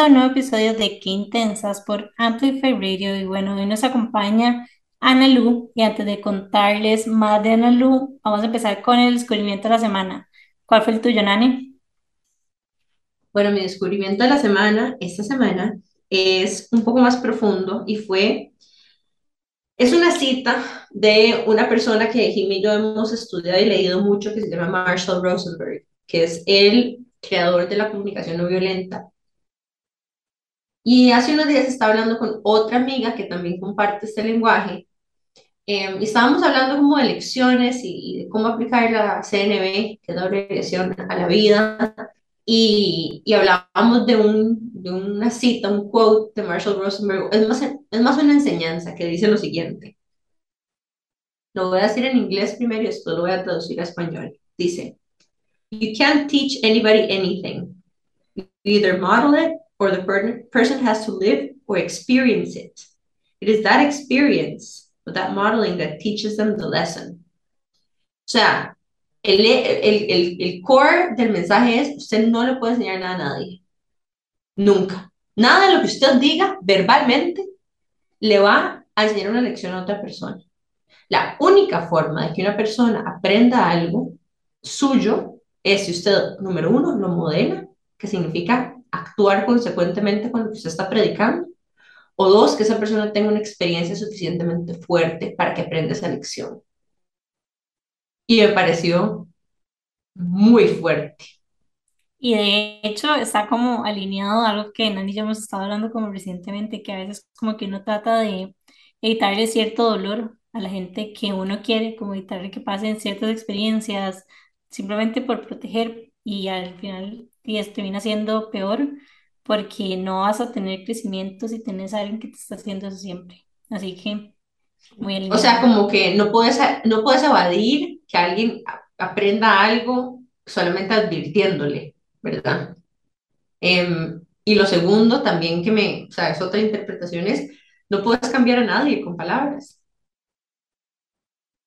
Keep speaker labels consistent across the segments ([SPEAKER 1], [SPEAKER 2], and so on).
[SPEAKER 1] a un nuevo episodio de Qué Intensas por Amplify Radio. Y bueno, hoy nos acompaña Ana Lu. Y antes de contarles más de Ana Lu, vamos a empezar con el descubrimiento de la semana. ¿Cuál fue el tuyo, Nani?
[SPEAKER 2] Bueno, mi descubrimiento de la semana, esta semana, es un poco más profundo y fue, es una cita de una persona que Jimmy y yo hemos estudiado y leído mucho que se llama Marshall Rosenberg, que es el creador de la comunicación no violenta. Y hace unos días estaba hablando con otra amiga que también comparte este lenguaje. Eh, y estábamos hablando como de lecciones y, de cómo aplicar la CNB, que es la abreviación a la vida. Y, y hablábamos de, un, de una cita, un quote de Marshall Rosenberg. Es más, es más una enseñanza que dice lo siguiente. Lo voy a decir en inglés primero y después lo voy a traducir a español. Dice, You can't teach anybody anything. You either model it or the per person has to live or experience it. It is that experience, or that modeling that teaches them the lesson. O sea, el, el, el, el core del mensaje es, usted no le puede enseñar nada a nadie. Nunca. Nada de lo que usted diga verbalmente le va a enseñar una lección a otra persona. La única forma de que una persona aprenda algo suyo es si usted, número uno, lo modela, que significa actuar consecuentemente con lo que usted está predicando, o dos, que esa persona tenga una experiencia suficientemente fuerte para que aprenda esa lección. Y me pareció muy fuerte.
[SPEAKER 1] Y de hecho está como alineado a algo que Nani y yo hemos estado hablando como recientemente, que a veces como que uno trata de evitarle cierto dolor a la gente que uno quiere, como evitarle que pasen ciertas experiencias, simplemente por proteger y al final y esto termina siendo peor porque no vas a tener crecimiento si tienes a alguien que te está haciendo eso siempre. Así que muy
[SPEAKER 2] O sea, como que no puedes, no puedes evadir que alguien aprenda algo solamente advirtiéndole, ¿verdad? Em, y lo segundo también que me, o sea, es otra interpretación es, no puedes cambiar a nadie con palabras.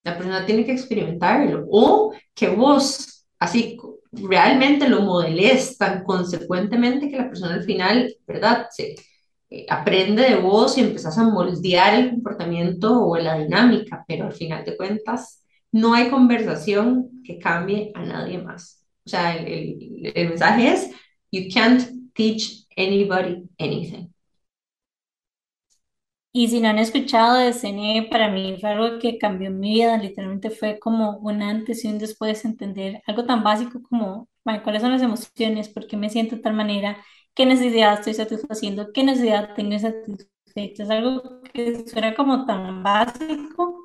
[SPEAKER 2] La persona tiene que experimentarlo o que vos así realmente lo modeles tan consecuentemente que la persona al final, ¿verdad? Se eh, aprende de vos y empezás a moldear el comportamiento o la dinámica, pero al final de cuentas no hay conversación que cambie a nadie más. O sea, el, el mensaje es, you can't teach anybody anything.
[SPEAKER 1] Y si no han escuchado de CNE, para mí fue algo que cambió mi vida, literalmente fue como un antes y un después de entender algo tan básico como cuáles son las emociones, por qué me siento de tal manera, qué necesidad estoy satisfaciendo, qué necesidad tengo satisfecha. Es algo que suena como tan básico,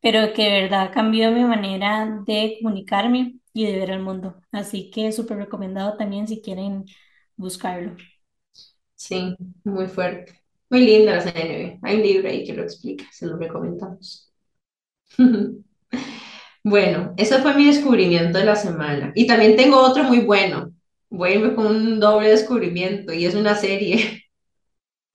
[SPEAKER 1] pero que de verdad cambió mi manera de comunicarme y de ver el mundo. Así que súper recomendado también si quieren buscarlo.
[SPEAKER 2] Sí, muy fuerte. Muy linda la CNB. Hay un libro ahí que lo explica, se lo recomendamos. Bueno, eso fue mi descubrimiento de la semana. Y también tengo otro muy bueno. Voy a irme con un doble descubrimiento y es una serie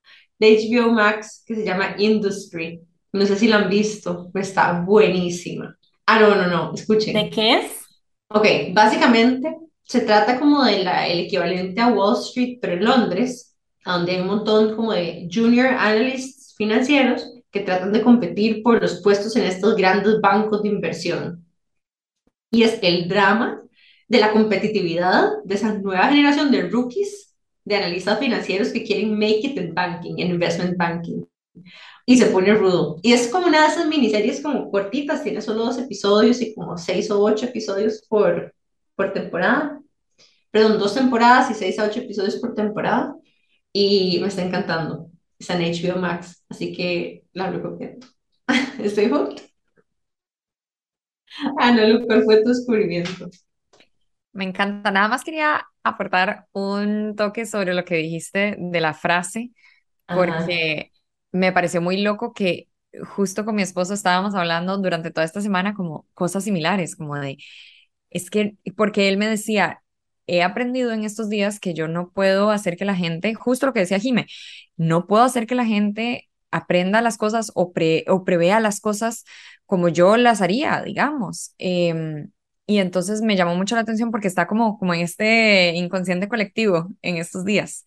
[SPEAKER 2] de HBO Max que se llama Industry. No sé si la han visto, pero está buenísima. Ah, no, no, no, escuchen.
[SPEAKER 1] ¿De qué es?
[SPEAKER 2] Ok, básicamente se trata como de la, el equivalente a Wall Street, pero en Londres donde hay un montón como de junior analysts financieros que tratan de competir por los puestos en estos grandes bancos de inversión. Y es el drama de la competitividad de esa nueva generación de rookies, de analistas financieros que quieren make it in banking, en investment banking. Y se pone rudo. Y es como una de esas miniseries como cortitas, tiene solo dos episodios y como seis o ocho episodios por, por temporada. Perdón, dos temporadas y seis a ocho episodios por temporada y me está encantando. Está en HBO Max, así que la recomiendo. Estoy hooked. Ana, ¿cuál fue tu descubrimiento?
[SPEAKER 3] Me encanta. Nada más quería aportar un toque sobre lo que dijiste de la frase, porque me pareció muy loco que justo con mi esposo estábamos hablando durante toda esta semana como cosas similares, como de, es que, porque él me decía, he aprendido en estos días que yo no puedo hacer que la gente, justo lo que decía Jime, no puedo hacer que la gente aprenda las cosas o, pre, o prevea las cosas como yo las haría, digamos. Em, y entonces me llamó mucho la atención porque está como, como en este inconsciente colectivo en estos días.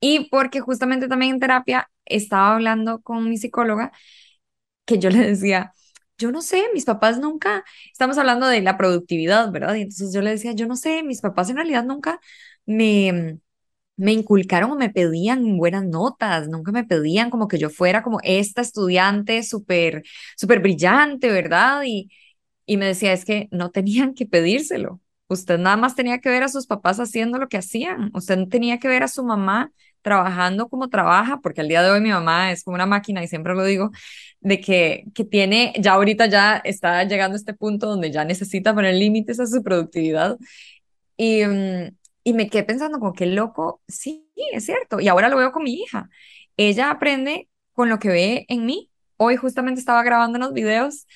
[SPEAKER 3] Y porque justamente también en terapia estaba hablando con mi psicóloga que yo le decía, yo no sé, mis papás nunca, estamos hablando de la productividad, ¿verdad? Y entonces yo le decía, yo no sé, mis papás en realidad nunca me, me inculcaron o me pedían buenas notas, nunca me pedían como que yo fuera como esta estudiante súper, súper brillante, ¿verdad? Y, y me decía, es que no tenían que pedírselo. Usted nada más tenía que ver a sus papás haciendo lo que hacían. Usted tenía que ver a su mamá trabajando como trabaja, porque al día de hoy mi mamá es como una máquina y siempre lo digo, de que, que tiene, ya ahorita ya está llegando a este punto donde ya necesita poner límites a su productividad. Y, mm, y me quedé pensando como qué loco, sí, es cierto. Y ahora lo veo con mi hija. Ella aprende con lo que ve en mí. Hoy justamente estaba grabando unos videos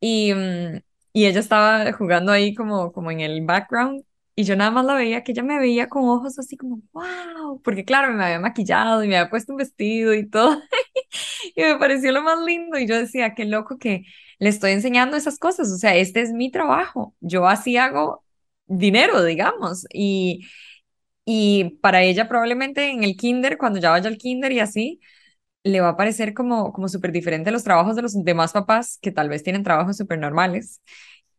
[SPEAKER 3] y, mm, y ella estaba jugando ahí como, como en el background y yo nada más la veía, que ella me veía con ojos así como, wow, porque claro, me había maquillado y me había puesto un vestido y todo. y me pareció lo más lindo. Y yo decía, qué loco que le estoy enseñando esas cosas. O sea, este es mi trabajo. Yo así hago dinero, digamos. Y, y para ella probablemente en el kinder, cuando ya vaya al kinder y así, le va a parecer como, como súper diferente los trabajos de los demás papás que tal vez tienen trabajos súper normales.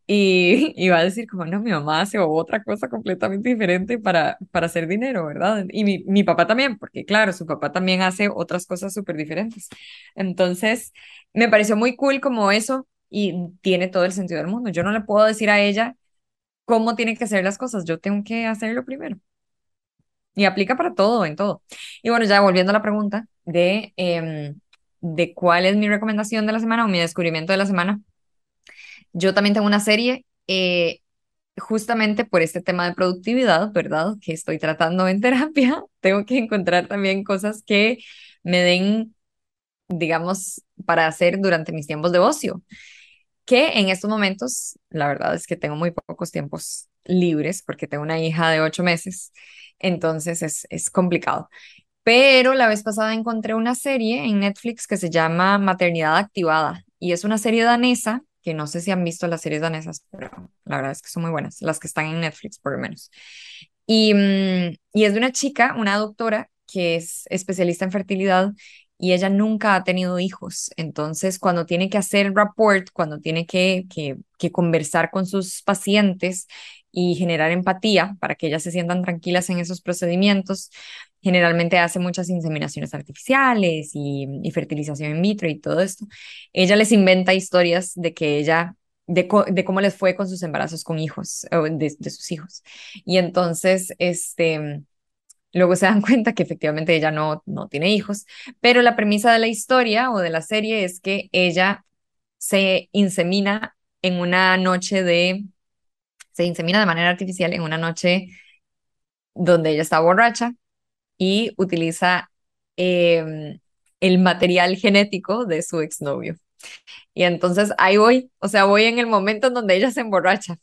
[SPEAKER 3] Y, y, va a decir como, no, mi mamá hace otra cosa completamente diferente para, para hacer dinero, ¿verdad? Y mi, mi papá también, porque claro, su papá también hace otras cosas súper diferentes. Entonces, me pareció muy cool como eso y tiene todo el sentido del mundo. Yo no le puedo decir a ella cómo tiene que hacer las cosas, yo tengo que hacerlo primero. Y aplica para todo, en todo. Y bueno, ya volviendo a la pregunta de, em, de cuál es mi recomendación de la semana o mi descubrimiento de la semana. Yo también tengo una serie eh, justamente por este tema de productividad, ¿verdad? Que estoy tratando en terapia. Tengo que encontrar también cosas que me den, digamos, para hacer durante mis tiempos de ocio. Que en estos momentos, la verdad es que tengo muy pocos tiempos libres porque tengo una hija de ocho meses. Entonces es, es complicado. Pero la vez pasada encontré una serie en Netflix que se llama Maternidad Activada y es una serie danesa que no sé si han visto las series danesas, pero la verdad es que son muy buenas, las que están en Netflix por lo menos. Y, mm, y es de una chica, una doctora, que es especialista en fertilidad y ella nunca ha tenido hijos. Entonces, cuando tiene que hacer rapport, cuando tiene que, que, que conversar con sus pacientes y generar empatía para que ellas se sientan tranquilas en esos procedimientos, generalmente hace muchas inseminaciones artificiales y, fertilización in vitro y todo esto. Ella les inventa historias de que ella de, de, cómo les fue con sus embarazos con hijos, de, de, sus hijos. Y entonces, este, luego se dan cuenta que efectivamente ella no, no tiene hijos, pero la premisa de la historia o de la serie es que ella se insemina en una noche de, se insemina de manera artificial en una noche donde ella está borracha y utiliza em, el material genético de su exnovio. Y entonces ahí voy, o sea, voy en el momento en donde ella se emborracha.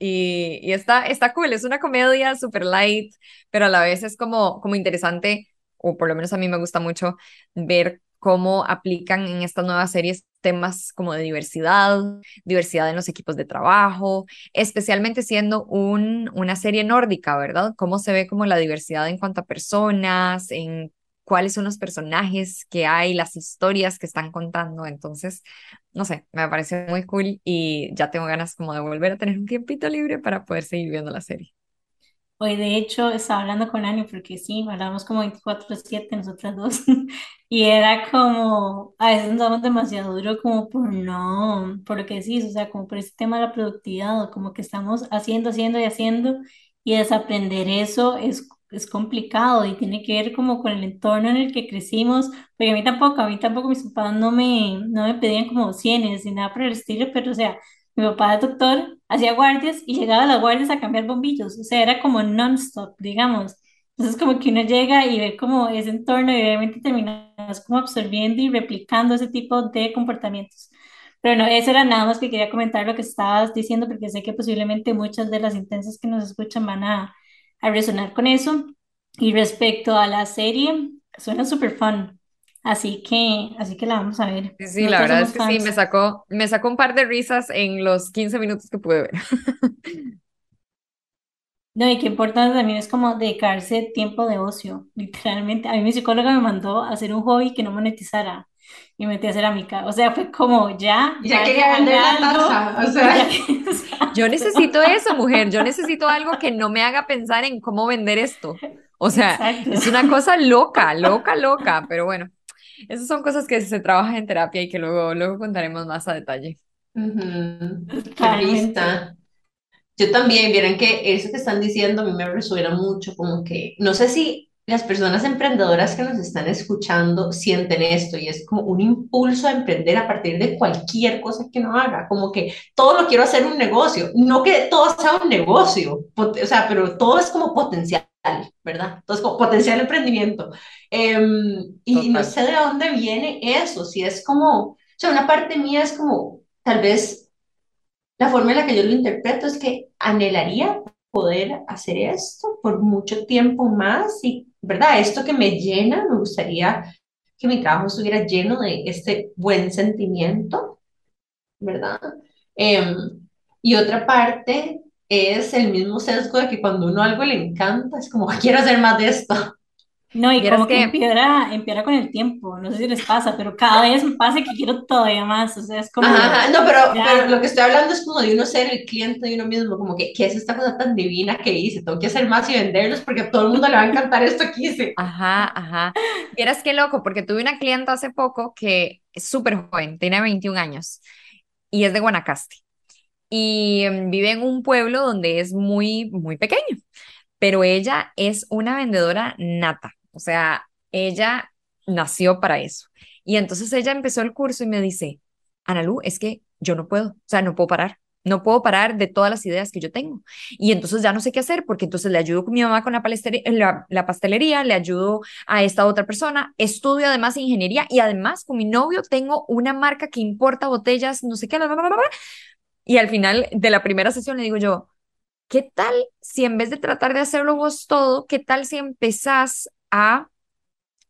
[SPEAKER 3] Y, y está, está cool, es una comedia super light, pero a la vez es como, como interesante, o por lo menos a mí me gusta mucho ver cómo aplican en estas nuevas series temas como de diversidad, diversidad en los equipos de trabajo, especialmente siendo un, una serie nórdica, ¿verdad? Cómo se ve como la diversidad en cuanto a personas, en cuáles son los personajes que hay, las historias que están contando. Entonces, no sé, me parece muy cool y ya tengo ganas como de volver a tener un tiempito libre para poder seguir viendo la serie.
[SPEAKER 1] Hoy de hecho estaba hablando con Ani porque sí, hablamos como 24/7 nosotras dos y era como, a veces nos damos demasiado duro como por no, por lo que decís, o sea, como por ese tema de la productividad o como que estamos haciendo, haciendo y haciendo y desaprender eso es, es complicado y tiene que ver como con el entorno en el que crecimos, porque a mí tampoco, a mí tampoco mis papás no me, no me pedían como cienes ni nada por el estilo, pero o sea, mi papá es doctor, hacía guardias y llegaba a las guardias a cambiar bombillos, o sea, era como non-stop, digamos. Entonces como que uno llega y ve como ese entorno y obviamente terminas como absorbiendo y replicando ese tipo de comportamientos. Pero no, eso era nada más que quería comentar lo que estabas diciendo porque sé que posiblemente muchas de las intensas que nos escuchan van a, a resonar con eso. Y respecto a la serie, suena súper fun. Así que, así que la vamos a ver.
[SPEAKER 3] Sí, sí, la verdad es que sí, me sacó, me sacó un par de risas en los 15 minutos que pude ver.
[SPEAKER 1] No, y qué importante también es como dedicarse tiempo de ocio, literalmente. A mí mi psicóloga me mandó a hacer un hobby que no monetizara y me metí a cerámica. O sea, fue como ya,
[SPEAKER 2] Ya quería vender la taza, o sea,
[SPEAKER 1] que- o sea,
[SPEAKER 3] Yo necesito eso, mujer. Yo necesito algo que no me haga pensar en cómo vender esto. O sea,
[SPEAKER 1] exacto,
[SPEAKER 3] es una cosa loca, loca, loca. Pero bueno, esas son cosas que se trabajan en terapia y que luego, luego contaremos más a detalle.
[SPEAKER 1] totalmente.
[SPEAKER 2] risa. Yo también, vieran que eso que están diciendo a mí me resuena mucho, como que no sé si las personas emprendedoras que nos están escuchando sienten esto y es como un impulso a emprender a partir de cualquier cosa que uno haga, como que todo lo quiero hacer un negocio, no que todo sea un negocio, o sea, pero todo es como potencial, ¿verdad? Entonces, como potencial emprendimiento. Em, y no sé de dónde viene eso, si es como, o sea, una parte mía es como, tal vez la forma en la que yo lo interpreto es que anhelaría poder hacer esto por mucho tiempo más y, ¿verdad? Esto que me llena, me gustaría que mi trabajo estuviera lleno de este buen sentimiento, ¿verdad? Em, y otra parte es el mismo sesgo de que cuando uno algo le encanta, es como, quiero hacer más de esto.
[SPEAKER 1] No, y como que
[SPEAKER 3] que,
[SPEAKER 1] empeora, empeora con el tiempo. No sé si les pasa, pero cada vez me pasa que quiero todavía más. O sea, es
[SPEAKER 2] Ajá,
[SPEAKER 1] como
[SPEAKER 2] ajá, no, pero, pero lo que estoy hablando es como de uno ser el cliente de uno mismo, como que, ¿qué es esta cosa tan divina que hice? Tengo que hacer más y venderlos porque a todo el mundo le va a encantar esto que hice.
[SPEAKER 3] ajá, ajá. Vieras qué loco, porque tuve una clienta hace poco que es súper joven, tiene 21 años y es de Guanacaste. Y em, vive en un pueblo donde es muy, muy pequeño. pero ella es una vendedora nata, o sea, ella nació para eso. Y entonces ella empezó el curso y me dice, Analu, es que yo no puedo, o sea, no puedo parar. No puedo parar de todas las ideas que yo tengo. Y entonces ya no sé qué hacer, porque entonces le ayudo con mi mamá con la, la, la pastelería, le ayudo a esta otra persona, estudio además ingeniería y además con mi novio tengo una marca que importa botellas, no sé qué, bla, bla, bla. Y al final de la primera sesión le digo yo, ¿Qué tal si en vez de tratar de hacerlo vos todo, qué tal si empezás a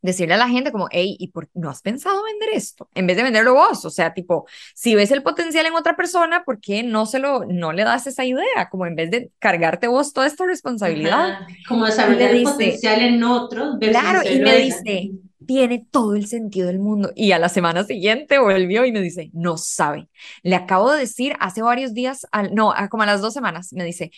[SPEAKER 3] decirle a la gente como, hey, ¿y por no has pensado vender esto? En vez de venderlo vos, o sea, tipo, si ves el potencial en otra persona, ¿por qué no se lo, no le das esa idea? Como en vez de cargarte vos toda esta responsabilidad.
[SPEAKER 2] Ajá, como desarrollar el
[SPEAKER 3] dice,
[SPEAKER 2] potencial en otros
[SPEAKER 3] claro, y me dice, tiene todo el sentido del mundo. Y a la semana siguiente volvió y me dice, no sabe. Le acabo de decir hace varios días, al, no, como a las dos semanas, me dice,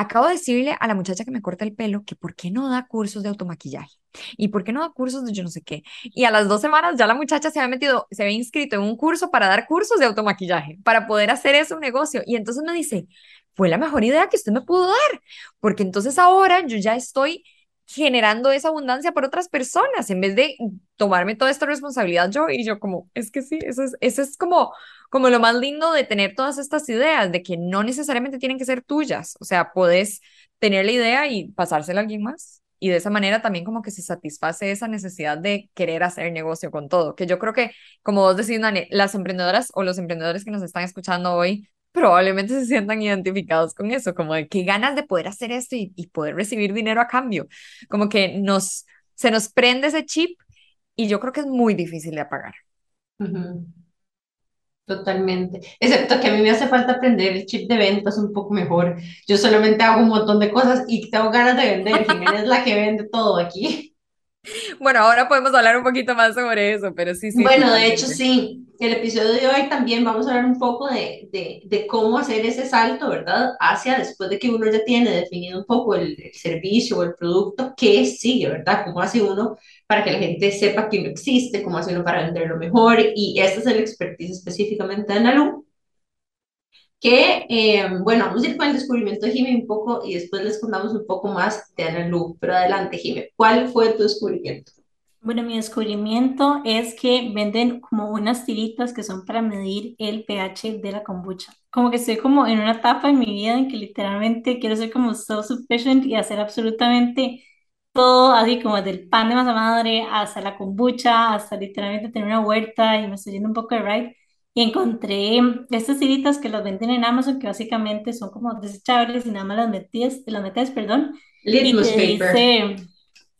[SPEAKER 3] Acabo de decirle a la muchacha que me corta el pelo que por qué no da cursos de automaquillaje y por qué no da cursos de yo no sé qué. Y a las dos semanas ya la muchacha se había metido, se había inscrito en un curso para dar cursos de automaquillaje, para poder hacer eso un negocio. Y entonces me dice, fue la mejor idea que usted me pudo dar, porque entonces ahora yo ya estoy generando esa abundancia por otras personas en vez de tomarme toda esta responsabilidad yo y yo como, es que sí, eso es, eso es como como lo más lindo de tener todas estas ideas, de que no necesariamente tienen que ser tuyas, o sea, puedes tener la idea y pasársela a alguien más. Y de esa manera también como que se satisface esa necesidad de querer hacer negocio con todo, que yo creo que, como vos decís, las emprendedoras o los emprendedores que nos están escuchando hoy probablemente se sientan identificados con eso, como de qué ganas de poder hacer esto y, y poder recibir dinero a cambio, como que nos, se nos prende ese chip y yo creo que es muy difícil de apagar.
[SPEAKER 2] Ujú, totalmente. Excepto que a mí me hace falta aprender el chip de ventas un poco mejor. Yo solamente hago un montón de cosas y tengo ganas de vender. Jimena es la que vende todo aquí.
[SPEAKER 3] Bueno, ahora podemos hablar un poquito más sobre eso, pero sí, sí,
[SPEAKER 2] Bueno, de hecho, sí. El episodio de hoy también vamos a hablar un poco de, de, de cómo hacer ese salto, ¿verdad? Hacia después de que uno ya tiene definido un poco el, el servicio o el producto, ¿qué sigue, ¿verdad? ¿Cómo hace uno para que la gente sepa que uno existe? ¿Cómo hace uno para venderlo mejor? Y este es el expertise específicamente de Analu, que, eh, bueno, vamos a ir con el descubrimiento de Jimmy un poco y después les contamos un poco más de Analu. Pero adelante, Jimmy, ¿cuál fue tu descubrimiento?
[SPEAKER 1] Bueno, mi descubrimiento es que venden como unas tiritas que son para medir el pH de la kombucha. Como que estoy como en una etapa en mi vida en que literalmente quiero ser como self-sufficient y hacer absolutamente todo, así como desde el pan de masa madre hasta la kombucha, hasta literalmente tener una huerta y me estoy yendo un poco de ride. Y encontré estas tiritas que las venden en Amazon que básicamente son como desechables y nada más las metes, las metes, perdón, y
[SPEAKER 2] Litmus
[SPEAKER 1] te
[SPEAKER 2] paper.
[SPEAKER 1] dice...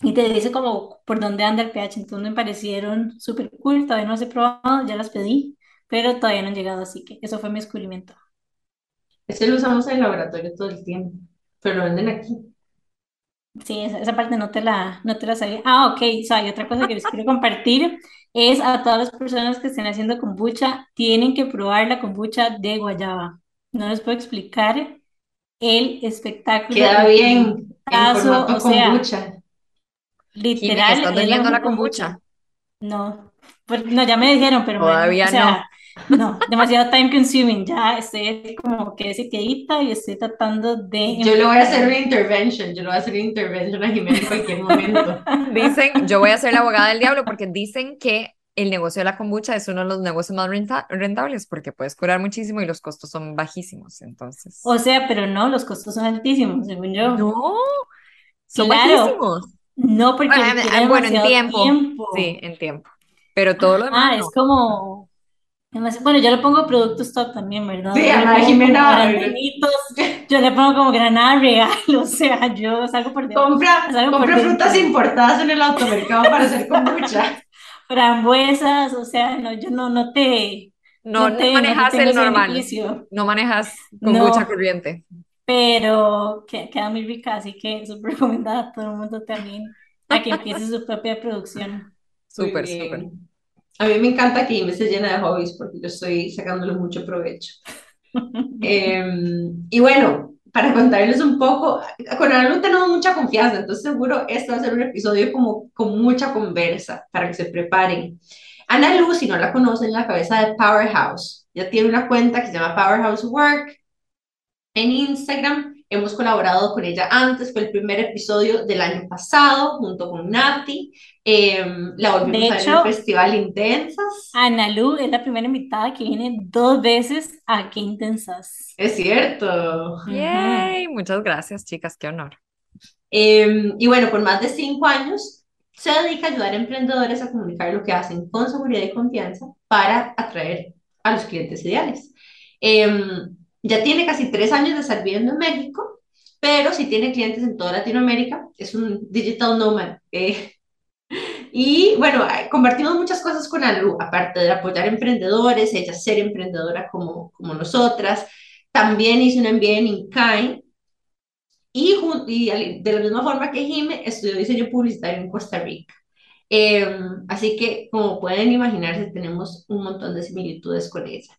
[SPEAKER 1] y te dice como por dónde anda el pH. Entonces me parecieron súper cool, todavía no las he probado, ya las pedí, pero todavía no han llegado, así que eso fue mi descubrimiento.
[SPEAKER 2] Ese lo usamos en el laboratorio todo el tiempo, pero lo venden aquí.
[SPEAKER 1] Sí, esa, esa parte no te la, no te la sabía. Ah, ok, o sea, hay otra cosa que les quiero compartir es a todas las personas que estén haciendo kombucha, tienen que probar la kombucha de guayaba. No les puedo explicar el espectáculo.
[SPEAKER 2] Queda bien en formato
[SPEAKER 1] o sea,
[SPEAKER 2] kombucha.
[SPEAKER 1] literal.
[SPEAKER 3] ¿estás
[SPEAKER 1] es la
[SPEAKER 3] kombucha?
[SPEAKER 1] No, pues, no, ya me dijeron, pero bueno,
[SPEAKER 3] Todavía
[SPEAKER 1] o sea, no, demasiado time consuming, ya estoy como que sitiadita y estoy tratando de...
[SPEAKER 2] Yo le voy a hacer una intervention, yo le voy a hacer una intervention a Jimena en cualquier momento.
[SPEAKER 3] Dicen, yo voy a ser la abogada del diablo porque dicen que el negocio de la kombucha es uno de los negocios más renta- rentables porque puedes curar muchísimo y los costos son bajísimos, entonces.
[SPEAKER 1] O sea, pero no, los costos son altísimos, según yo.
[SPEAKER 3] No, son
[SPEAKER 1] Claro.
[SPEAKER 3] bajísimos.
[SPEAKER 1] No, porque
[SPEAKER 3] Bueno,
[SPEAKER 1] requiere
[SPEAKER 3] en- bueno, en tiempo.
[SPEAKER 1] tiempo.
[SPEAKER 3] Sí, en tiempo. Pero todo lo
[SPEAKER 1] Ah,
[SPEAKER 3] demás
[SPEAKER 1] es
[SPEAKER 3] no.
[SPEAKER 1] como... Bueno, yo le pongo productos top también, ¿verdad?
[SPEAKER 2] Sí,
[SPEAKER 1] Yo pongo
[SPEAKER 2] Jimena,
[SPEAKER 1] yo le pongo como granada regalo, o sea, yo salgo por debajo.
[SPEAKER 2] Compra,
[SPEAKER 1] Salgo por
[SPEAKER 2] compra frutas
[SPEAKER 1] dentro.
[SPEAKER 2] importadas en el automercado para hacer kombucha.
[SPEAKER 1] Frambuesas, o sea, no, yo no, no te,
[SPEAKER 3] No,
[SPEAKER 1] te, no
[SPEAKER 3] manejas el normal.
[SPEAKER 1] beneficio,
[SPEAKER 3] No manejas kombucha
[SPEAKER 1] No.
[SPEAKER 3] corriente.
[SPEAKER 1] pero que, queda muy rica, así que súper recomendada a todo el mundo también a que empiece su propia producción.
[SPEAKER 3] Súper, súper.
[SPEAKER 2] A mí me encanta que Jimmy esté llena de hobbies porque yo estoy sacándole mucho provecho. Em, y bueno, para contarles un poco, con Ana tenemos mucha confianza, entonces seguro este va a ser un episodio como con mucha conversa para que se preparen. Ana Lu, si no la conocen, la cabeza de Powerhouse. Ya tiene una cuenta que se llama Powerhouse Work en Instagram. Hemos colaborado con ella antes, fue el primer episodio del año pasado junto con Nati. Em, la volvimos
[SPEAKER 1] De
[SPEAKER 2] a ver en
[SPEAKER 1] hecho-
[SPEAKER 2] el Festival Intensas.
[SPEAKER 1] Ana Lu es la primera invitada que viene dos veces a Qué Intensas.
[SPEAKER 2] Es cierto.
[SPEAKER 3] Yay, muchas gracias, chicas, qué honor.
[SPEAKER 2] Eh, y bueno, por más de cinco años se dedica a ayudar a emprendedores a comunicar lo que hacen con seguridad y confianza para atraer a los clientes ideales. Eh, ya tiene casi tres años de estar viviendo en México, pero sí tiene clientes en toda Latinoamérica. Es un digital nomad. eh. Y bueno, eh, compartimos muchas cosas con Alu, aparte de apoyar emprendedores, ella ser emprendedora como, como nosotras. También hizo un MBA en INCAE y, y de la misma forma que Jime, estudió diseño publicitario en Costa Rica. Eh, así que, como pueden imaginarse, tenemos un montón de similitudes con ella.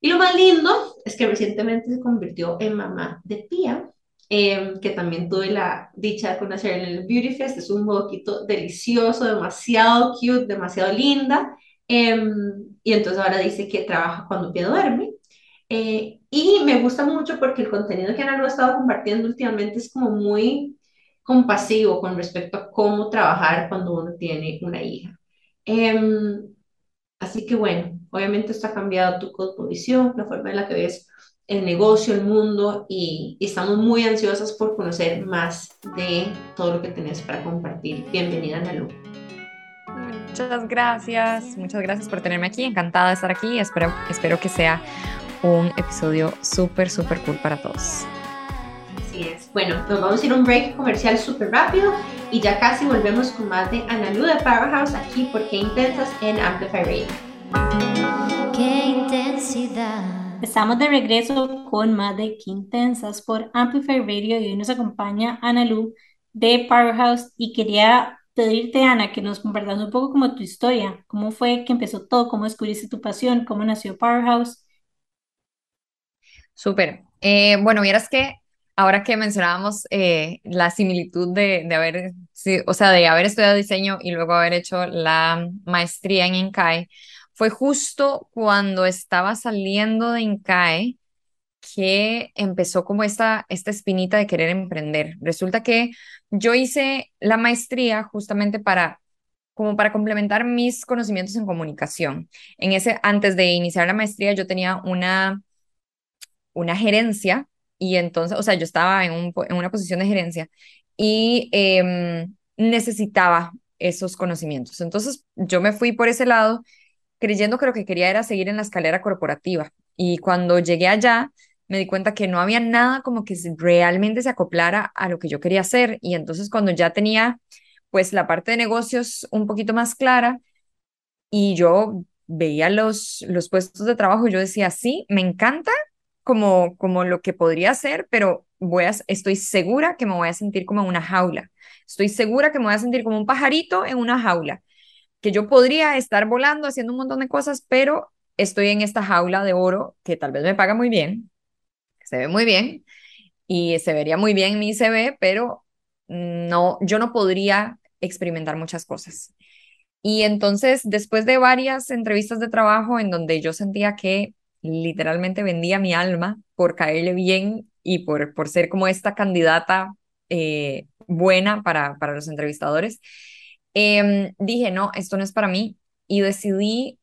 [SPEAKER 2] Y lo más lindo es que recientemente se convirtió en mamá de Pia, eh, que también tuve la dicha de conocer en el Beauty Fest. Es un boquito delicioso, demasiado cute, demasiado linda. Eh, y entonces ahora dice que trabaja cuando Pia duerme. Eh, y me gusta mucho porque el contenido que Ana lo ha estado compartiendo últimamente es como muy compasivo con respecto a cómo trabajar cuando uno tiene una hija. Em, así que bueno, obviamente esto ha cambiado tu cosmovisión, la forma en la que ves el negocio, el mundo y, y estamos muy ansiosas por conocer más de todo lo que tenés para compartir. Bienvenida, Ana Lu.
[SPEAKER 3] Muchas gracias, muchas gracias por tenerme aquí, encantada de estar aquí, espero, espero que sea un episodio súper, súper cool para todos.
[SPEAKER 2] Así es. Bueno, nos vamos a ir a un break comercial súper rápido y ya casi volvemos con más de Ana Lu de Powerhouse aquí por Qué Intensas en Amplify Radio.
[SPEAKER 4] Qué intensidad.
[SPEAKER 1] Estamos de regreso con más de Qué Intensas por Amplify Radio y hoy nos acompaña Ana Lu de Powerhouse y quería pedirte, Ana, que nos compartas un poco como tu historia, cómo fue que empezó todo, cómo descubriste tu pasión, cómo nació Powerhouse.
[SPEAKER 3] Súper. Eh, bueno, vieras que ahora que mencionábamos eh, la similitud de, de haber, sí, o sea, de haber estudiado diseño y luego haber hecho la maestría en INCAE, fue justo cuando estaba saliendo de INCAE que empezó como esta, esta espinita de querer emprender. Resulta que yo hice la maestría justamente para como para complementar mis conocimientos en comunicación. En ese, antes de iniciar la maestría, yo tenía una una gerencia y entonces, o sea, yo estaba en, un, en una posición de gerencia y eh, necesitaba esos conocimientos. Entonces, yo me fui por ese lado creyendo que lo que quería era seguir en la escalera corporativa. Y cuando llegué allá, me di cuenta que no había nada como que realmente se acoplara a lo que yo quería hacer. Y entonces, cuando ya tenía pues la parte de negocios un poquito más clara y yo veía los, los puestos de trabajo yo decía, sí, me encanta como, como lo que podría ser, pero voy estoy segura que me voy a sentir como una jaula. Estoy segura que me voy a sentir como un pajarito en una jaula, que yo podría estar volando, haciendo un montón de cosas, pero estoy en esta jaula de oro que tal vez me paga muy bien, se ve muy bien y se vería muy bien mi CV, pero no, yo no podría experimentar muchas cosas. Y entonces, después de varias entrevistas de trabajo en donde yo sentía que literalmente vendía mi alma por caerle bien y por, por ser como esta candidata eh, buena para, para los entrevistadores, em, dije, no, esto no es para mí y decidí,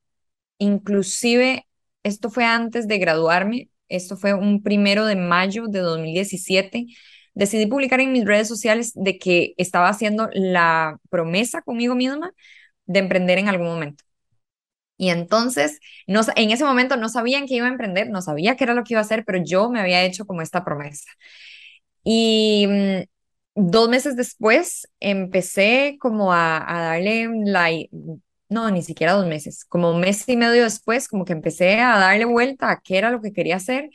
[SPEAKER 3] inclusive, esto fue antes de graduarme, esto fue un primero de mayo de 2017, decidí publicar en mis redes sociales de que estaba haciendo la promesa conmigo misma de emprender en algún momento. Y entonces, no, en ese momento no sabían que iba a emprender, no sabía qué era lo que iba a hacer, pero yo me había hecho como esta promesa. Y mm, dos meses después empecé como a, a darle la, no, ni siquiera dos meses, como un mes y medio después, como que empecé a darle vuelta a qué era lo que quería hacer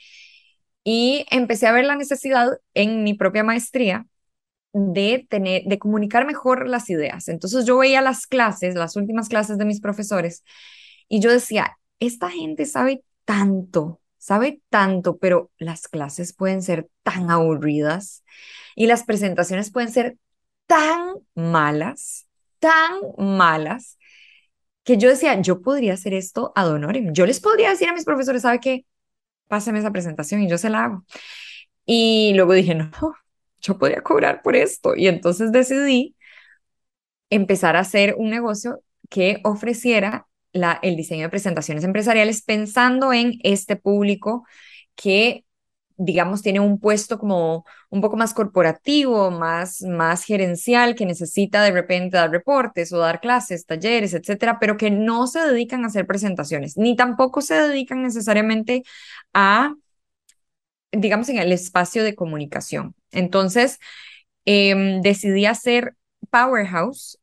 [SPEAKER 3] y empecé a ver la necesidad en mi propia maestría de tener, de comunicar mejor las ideas. Entonces yo veía las clases, las últimas clases de mis profesores, y yo decía, esta gente sabe tanto, sabe tanto, pero las clases pueden ser tan aburridas y las presentaciones pueden ser tan malas, tan malas, que yo decía, yo podría hacer esto ad honorem. Yo les podría decir a mis profesores, ¿sabe qué? Pásame esa presentación y yo se la hago. Y luego dije, no, yo podría cobrar por esto. Y entonces decidí empezar a hacer un negocio que ofreciera la, el diseño de presentaciones empresariales pensando en este público que digamos, tiene un puesto como un poco más corporativo, más, más gerencial, que necesita de repente dar reportes o dar clases, talleres, etcétera, pero que no se dedican a hacer presentaciones, ni tampoco se dedican necesariamente a digamos, en el espacio de comunicación. Entonces, em, decidí hacer Powerhouse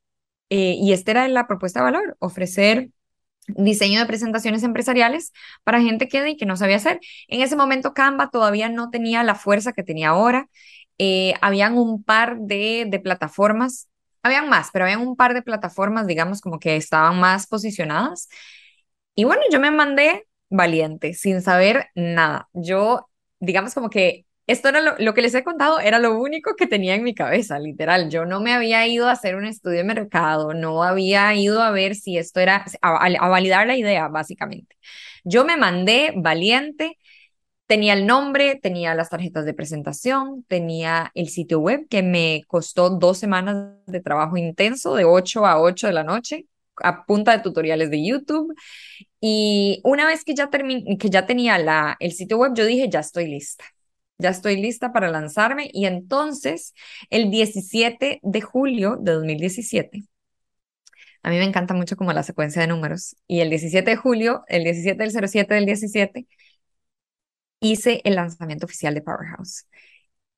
[SPEAKER 3] eh, y esta era la propuesta de valor, ofrecer diseño de presentaciones empresariales para gente que, que no sabía hacer. En ese momento Canva todavía no tenía la fuerza que tenía ahora. Eh, habían un par de, de plataformas, habían más, pero habían un par de plataformas, digamos, como que estaban más posicionadas. Y bueno, yo me mandé valiente, sin saber nada. Yo digamos como que esto era lo, que les he contado, era lo único que tenía en mi cabeza, literal. Yo no me había ido a hacer un estudio de mercado, no había ido a ver si esto era, a, validar la idea, básicamente. Yo me mandé valiente, tenía el nombre, tenía las tarjetas de presentación, tenía el sitio web que me costó dos semanas de trabajo intenso, de 8 a 8 de la noche, a punta de tutoriales de YouTube. Y una vez que ya, que ya tenía la, el sitio web, yo dije, ya estoy lista. Ya estoy lista para lanzarme. Y entonces, el 17 de julio de 2017, a mí me encanta mucho como la secuencia de números. Y el 17 de julio, el 17 del 07 del 17, hice el lanzamiento oficial de Powerhouse.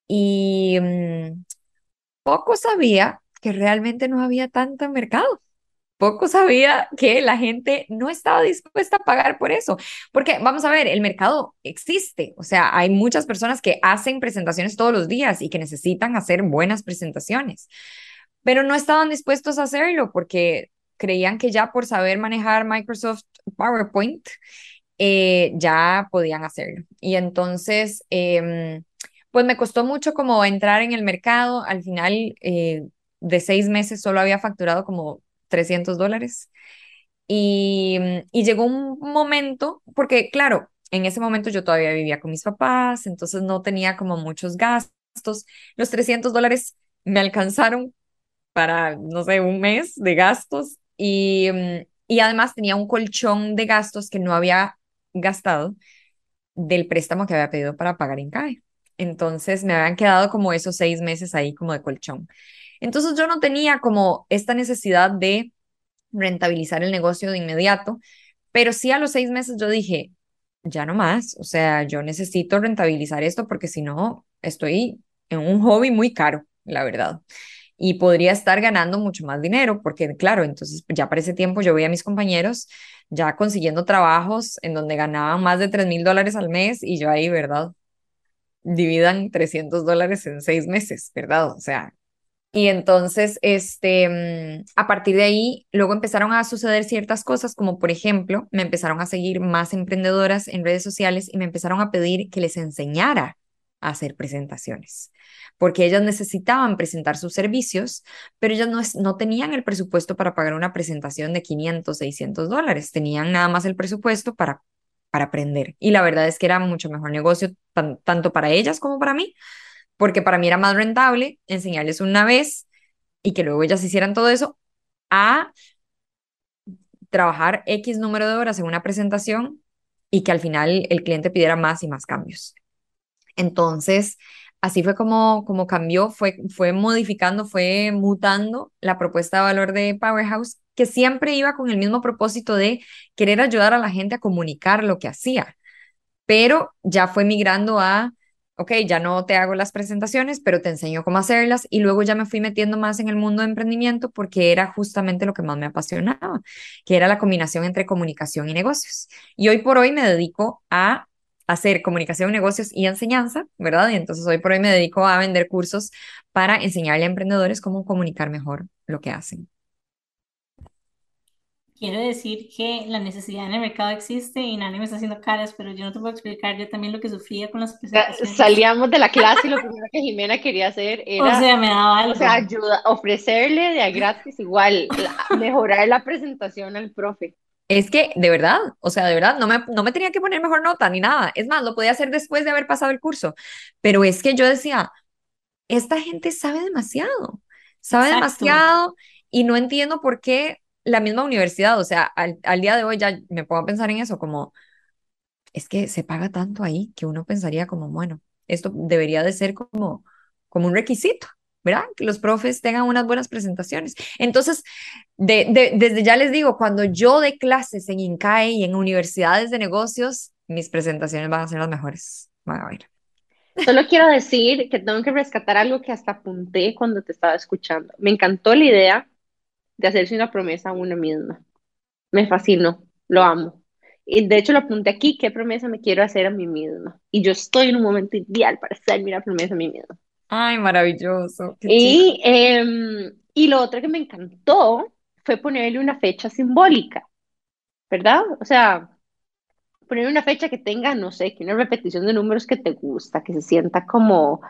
[SPEAKER 3] Y mm, poco sabía que realmente no había tanto mercado poco sabía que la gente no estaba dispuesta a pagar por eso. Porque vamos a ver, el mercado existe. O sea, hay muchas personas que hacen presentaciones todos los días y que necesitan hacer buenas presentaciones, pero no estaban dispuestos a hacerlo porque creían que ya por saber manejar Microsoft PowerPoint, eh, ya podían hacerlo. Y entonces, em, pues me costó mucho como entrar en el mercado. Al final, eh, de seis meses solo había facturado como 300 dólares. Y, y llegó un momento, porque claro, en ese momento yo todavía vivía con mis papás, entonces no tenía como muchos gastos. Los 300 dólares me alcanzaron para, no sé, un mes de gastos y, y además tenía un colchón de gastos que no había gastado del préstamo que había pedido para pagar en CAE. Entonces me habían quedado como esos seis meses ahí como de colchón. Entonces yo no tenía como esta necesidad de rentabilizar el negocio de inmediato, pero sí a los seis meses yo dije, ya no más, o sea, yo necesito rentabilizar esto porque si no, estoy en un hobby muy caro, la verdad. y podría estar ganando mucho más dinero, porque claro, entonces ya para ese tiempo yo veía a mis compañeros ya consiguiendo trabajos en donde ganaban más de 3 mil dólares al mes y yo ahí, ¿verdad? Dividan 300 dólares en seis meses, ¿verdad? O sea, y entonces, este, mm, a partir de ahí, luego empezaron a suceder ciertas cosas, como por ejemplo, me empezaron a seguir más emprendedoras en redes sociales y me empezaron a pedir que les enseñara a hacer presentaciones, porque ellas necesitaban presentar sus servicios, pero ellas no, no tenían el presupuesto para pagar una presentación de 500, 600 dólares, tenían nada más el presupuesto para, para aprender. Y la verdad es que era mucho mejor negocio tanto para ellas como para mí porque para mí era más rentable enseñarles una vez y que luego ellas hicieran todo eso a trabajar X número de horas en una presentación y que al final el cliente pidiera más y más cambios. Entonces, así fue como, como cambió, fue, fue modificando, fue mutando la propuesta de valor de Powerhouse, que siempre iba con el mismo propósito de querer ayudar a la gente a comunicar lo que hacía, pero ya fue migrando a ok, ya no te hago las presentaciones, pero te enseño cómo hacerlas y luego ya me fui metiendo más en el mundo de emprendimiento porque era justamente lo que más me apasionaba, que era la combinación entre comunicación y negocios. Y hoy por hoy me dedico a hacer comunicación, negocios y enseñanza, ¿verdad? Y entonces hoy por hoy me dedico a vender cursos para enseñarle a emprendedores cómo comunicar mejor lo que hacen.
[SPEAKER 1] Quiero decir que la necesidad en el mercado existe y nadie me está haciendo caras, pero yo no te puedo explicar yo también lo que sufría con las presentaciones.
[SPEAKER 2] Salíamos de la clase y lo primero que Jimena quería hacer era...
[SPEAKER 1] O sea, me daba algo.
[SPEAKER 2] O sea, ayuda, ofrecerle de a gratis igual, mejorar la presentación al profe.
[SPEAKER 3] Es que, de verdad, o sea, de verdad, no me, no me tenía que poner mejor nota ni nada. Es más, lo podía hacer después de haber pasado el curso. Pero es que yo decía, esta gente sabe demasiado, sabe demasiado y no entiendo por qué la misma universidad, o sea, al, día de hoy ya me a pensar en eso, como, es que se paga tanto ahí que uno pensaría como, bueno, esto debería de ser como, como un requisito, ¿verdad? Que los profes tengan unas buenas presentaciones. Entonces, de, desde ya les digo, cuando yo de clases en INCAE y en universidades de negocios, mis presentaciones van a ser las mejores. Van a ver.
[SPEAKER 2] Solo quiero decir que tengo que rescatar algo que hasta apunté cuando te estaba escuchando. Me encantó la idea de hacerse una promesa a una misma. Me fascinó, lo amo. Y de hecho lo apunté aquí, ¿qué promesa me quiero hacer a mí misma? Y yo estoy en un momento ideal para hacerme una promesa a mí misma.
[SPEAKER 3] Ay, maravilloso.
[SPEAKER 2] Y, em, y lo otro que me encantó fue ponerle una fecha simbólica, ¿verdad? O sea, poner una fecha que tenga, no sé, que una repetición de números que te gusta, que se sienta como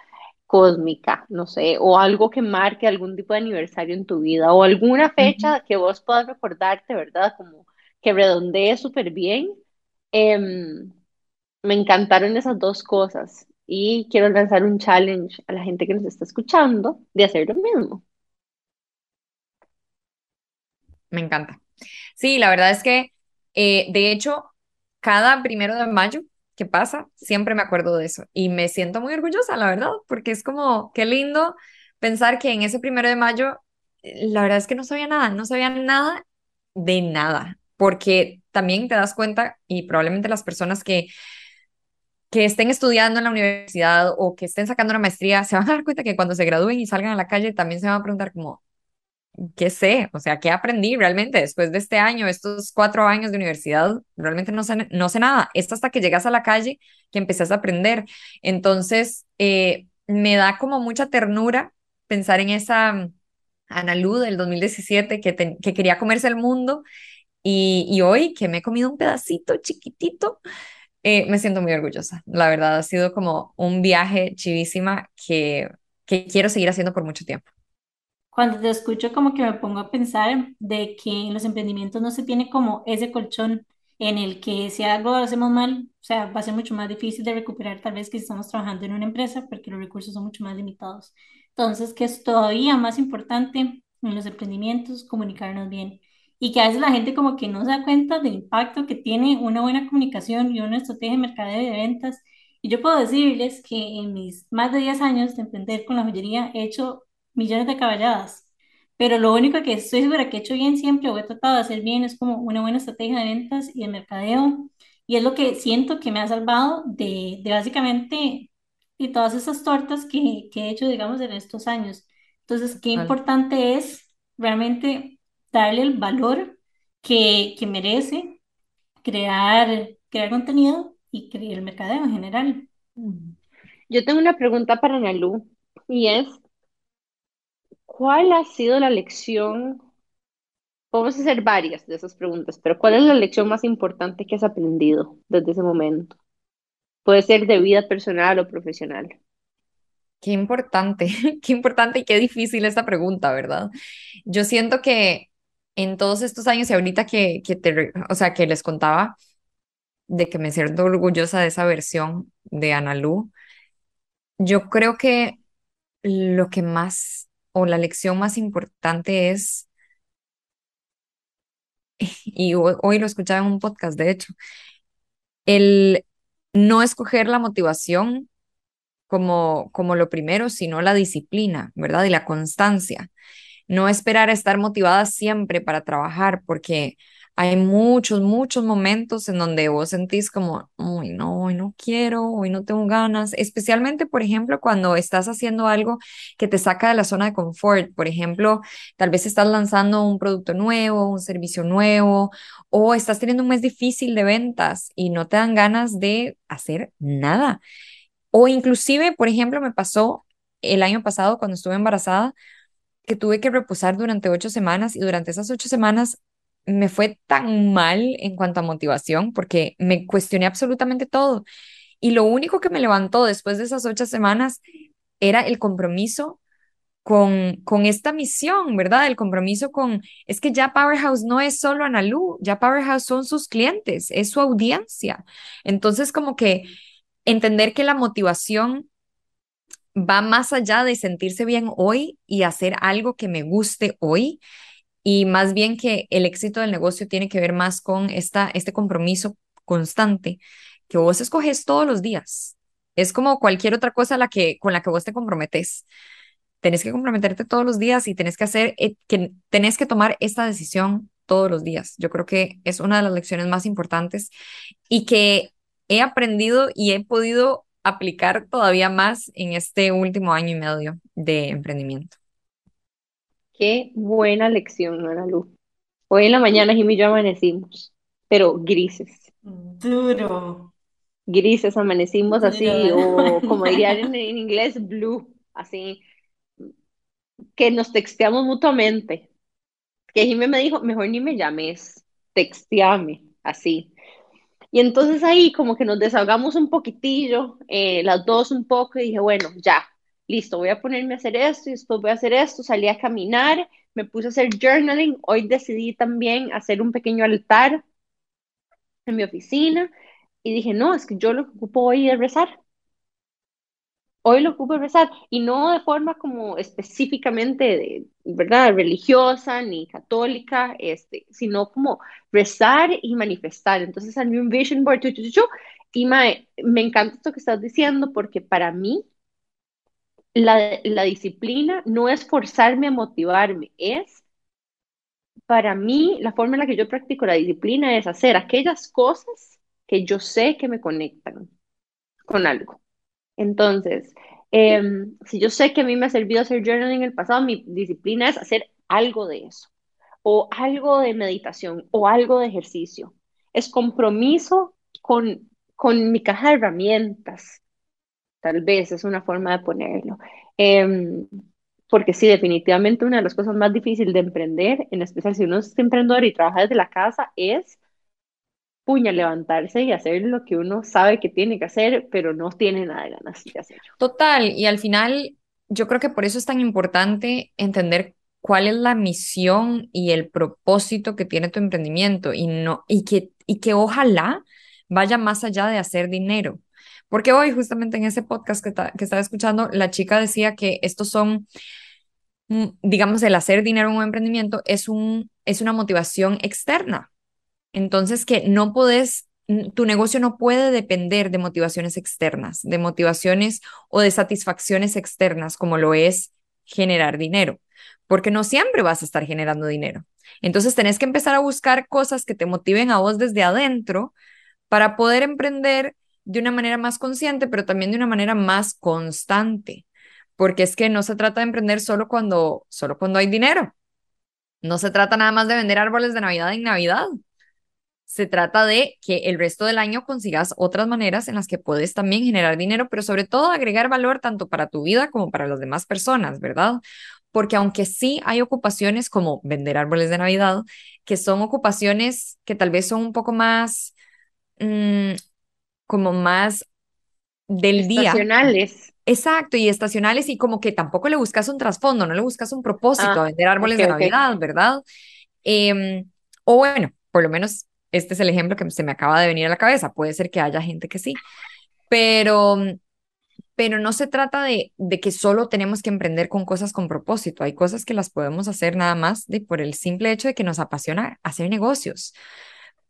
[SPEAKER 2] cósmica, no sé, o algo que marque algún tipo de aniversario en tu vida, o alguna fecha que vos puedas recordarte, ¿verdad? Como que redondee súper bien. Em, me encantaron esas dos cosas y quiero lanzar un challenge a la gente que nos está escuchando de hacer lo mismo.
[SPEAKER 3] Me encanta. Sí, la verdad es que, eh, de hecho, cada primero de mayo ¿Qué pasa, siempre me acuerdo de eso y me siento muy orgullosa, la verdad, porque es como, qué lindo pensar que en ese primero de mayo, eh, la verdad es que no sabía nada, no sabía nada de nada, porque también te das cuenta y probablemente las personas que que estén estudiando en la universidad o que estén sacando una maestría, se van a dar cuenta que cuando se gradúen y salgan a la calle también se van a preguntar como, ¿qué sé? O sea, ¿qué aprendí realmente después de este año, estos cuatro años de universidad? Realmente no sé, no sé nada. Es hasta que llegas a la calle que empezás a aprender. Entonces, eh, me da como mucha ternura pensar en esa Ana Lu del 2017 que, que quería comerse el mundo y, y, hoy que me he comido un pedacito chiquitito, eh, me siento muy orgullosa. La verdad, ha sido como un viaje chivísima que, que quiero seguir haciendo por mucho tiempo
[SPEAKER 1] cuando te escucho como que me pongo a pensar de que en los emprendimientos no se tiene como ese colchón en el que si algo hacemos mal, o sea, va a ser mucho más difícil de recuperar tal vez que si estamos trabajando en una empresa porque los recursos son mucho más limitados. Entonces, que es todavía más importante en los emprendimientos comunicarnos bien y que a veces la gente como que no se da cuenta del impacto que tiene una buena comunicación y una estrategia de mercadeo y de ventas. Y yo puedo decirles que en mis más de 10 años de emprender con la joyería he hecho millones de caballadas. Pero lo único que estoy segura que he hecho bien siempre o he tratado de hacer bien es como una buena estrategia de ventas y de mercadeo. Y es lo que siento que me ha salvado de, de básicamente y todas esas tortas que, que he hecho, digamos, en estos años. Entonces, qué
[SPEAKER 3] Total.
[SPEAKER 1] importante es realmente darle el valor que, que merece crear, crear contenido y crear el mercadeo en general.
[SPEAKER 2] Yo tengo una pregunta para Nalu y es, ¿cuál ha sido la lección? Podemos hacer varias de esas preguntas, pero ¿cuál es la lección más importante que has aprendido desde ese momento? Puede ser de vida personal o profesional.
[SPEAKER 3] Qué importante, qué importante y qué difícil esta pregunta, ¿verdad? Yo siento que en todos estos años y ahorita que, que te, o sea, que les contaba de que me siento orgullosa de esa versión de Analu, yo creo que lo que más o la lección más importante es, y ho- hoy lo escuchaba en un podcast, de hecho, el no escoger la motivación como, como lo primero, sino la disciplina, ¿verdad? Y la constancia. No esperar a estar motivada siempre para trabajar, porque hay muchos, muchos momentos en donde vos sentís como, uy, no, hoy no quiero, hoy no tengo ganas, especialmente, por ejemplo, cuando estás haciendo algo que te saca de la zona de confort. Por ejemplo, tal vez estás lanzando un producto nuevo, un servicio nuevo, o estás teniendo un mes difícil de ventas y no te dan ganas de hacer nada. O inclusive, por ejemplo, me pasó el año pasado cuando estuve embarazada que tuve que reposar durante ocho semanas y durante esas ocho semanas me fue tan mal en cuanto a motivación porque me cuestioné absolutamente todo. Y lo único que me levantó después de esas ocho semanas era el compromiso con, con esta misión, ¿verdad? El compromiso con, es que ya Powerhouse no es solo Analu, ya Powerhouse son sus clientes, es su audiencia. Entonces, como que entender que la motivación va más allá de sentirse bien hoy y hacer algo que me guste hoy, y más bien que el éxito del negocio tiene que ver más con esta, este compromiso constante que vos escoges todos los días. Es como cualquier otra cosa la que, con la que vos te comprometes. Tenés que comprometerte todos los días y tenés que hacer, eh, que, tenés que tomar esta decisión todos los días. Yo creo que es una de las lecciones más importantes y que he aprendido y he podido aplicar todavía más en este último año y medio de emprendimiento.
[SPEAKER 2] Qué buena lección, Ana Lu. Hoy en la mañana Jimmy y yo amanecimos, pero grises.
[SPEAKER 1] Duro,
[SPEAKER 2] Grises amanecimos así,
[SPEAKER 1] duro.
[SPEAKER 2] o como dirían en, en inglés, blue, así, que nos texteamos mutuamente. Que Jimmy me dijo, mejor ni me llames, texteame, así. Y entonces ahí como que nos desahogamos un poquitillo, eh, las dos un poco, y dije, bueno, ya, listo, voy a ponerme a hacer esto y después voy a hacer esto. Salí a caminar, me puse a hacer journaling. Hoy decidí también hacer un pequeño altar en mi oficina y dije, no, es que yo lo que ocupo hoy es rezar. Hoy lo ocupo es rezar y no de forma como específicamente de, ¿verdad? religiosa ni católica, este, sino como rezar y manifestar. Entonces armé un vision board, y mae, me encanta esto que estás diciendo porque para mí la, la disciplina no es forzarme a motivarme, es para mí la forma en la que yo practico la disciplina es hacer aquellas cosas que yo sé que me conectan con algo. Entonces, eh, si yo sé que a mí me ha servido hacer journaling en el pasado, mi disciplina es hacer algo de eso, o algo de meditación, o algo de ejercicio. Es compromiso con, con mi caja de herramientas, tal vez es una forma de ponerlo. Eh, porque sí, definitivamente una de las cosas más difíciles de emprender, en especial si uno es emprendedor y trabaja desde la casa, es puña, levantarse y hacer lo que uno sabe que tiene que hacer, pero no tiene nada de ganas de hacerlo.
[SPEAKER 3] Total, y al final yo creo que por eso es tan importante entender cuál es la misión y el propósito que tiene tu emprendimiento y no y que y que ojalá vaya más allá de hacer dinero. Porque hoy justamente en ese podcast que, que estaba escuchando, la chica decía que estos son, mm, digamos, el hacer dinero en un emprendimiento es un es una motivación externa. Entonces, que no n- tu negocio no puede depender de motivaciones externas, de motivaciones o de satisfacciones externas, como lo es generar dinero, porque no siempre vas a estar generando dinero. Entonces, tenés que empezar a buscar cosas que te motiven a vos desde adentro para poder emprender de una manera más consciente, pero también de una manera más constante. porque es que no se trata de emprender solo cuando, solo cuando hay dinero. No se trata nada más de vender árboles de Navidad en Navidad. Se trata de que el resto del año consigas otras maneras en las que puedes también generar dinero, pero sobre todo agregar valor tanto para tu vida como para las demás personas, ¿verdad? Porque aunque sí hay ocupaciones como vender árboles de Navidad, que son ocupaciones que tal vez son un poco más, mm, como más del día.
[SPEAKER 2] Estacionales.
[SPEAKER 3] Exacto, y estacionales y como que tampoco le buscas un trasfondo, no le buscas un propósito a
[SPEAKER 2] Ah,
[SPEAKER 3] vender árboles
[SPEAKER 2] ok,
[SPEAKER 3] de. Navidad, ¿verdad? Em, o bueno, por lo menos este es el ejemplo que se me acaba de venir a la cabeza. Puede ser que haya gente que sí, pero, pero no se trata de, de que solo tenemos que emprender con cosas con propósito. Hay cosas que las podemos hacer nada más de, por el simple hecho de que nos apasiona hacer negocios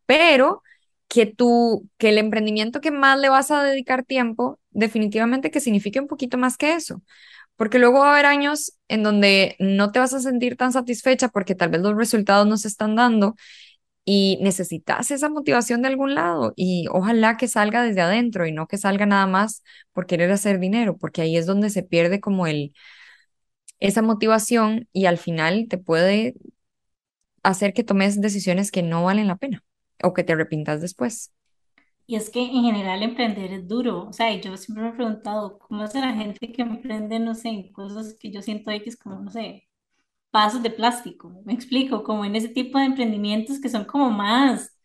[SPEAKER 3] pero que tú, que el emprendimiento que más le vas a dedicar tiempo, definitivamente que signifique un poquito más que eso. Porque luego va a haber años en donde no te vas a sentir tan satisfecha porque tal vez los resultados no se están dando y necesitas esa motivación de algún lado y ojalá que salga desde adentro y no que salga nada más por querer hacer dinero, porque ahí es donde se pierde como el, esa motivación y al final te puede hacer que tomes decisiones que no valen la pena o que te arrepintas después.
[SPEAKER 1] Y es que en general emprender es duro. O sea, yo siempre me he preguntado, ¿cómo hace la gente que emprende, no sé, en cosas que yo siento X como, no sé, vasos de plástico? Me explico, como en ese tipo de emprendimientos que son como más,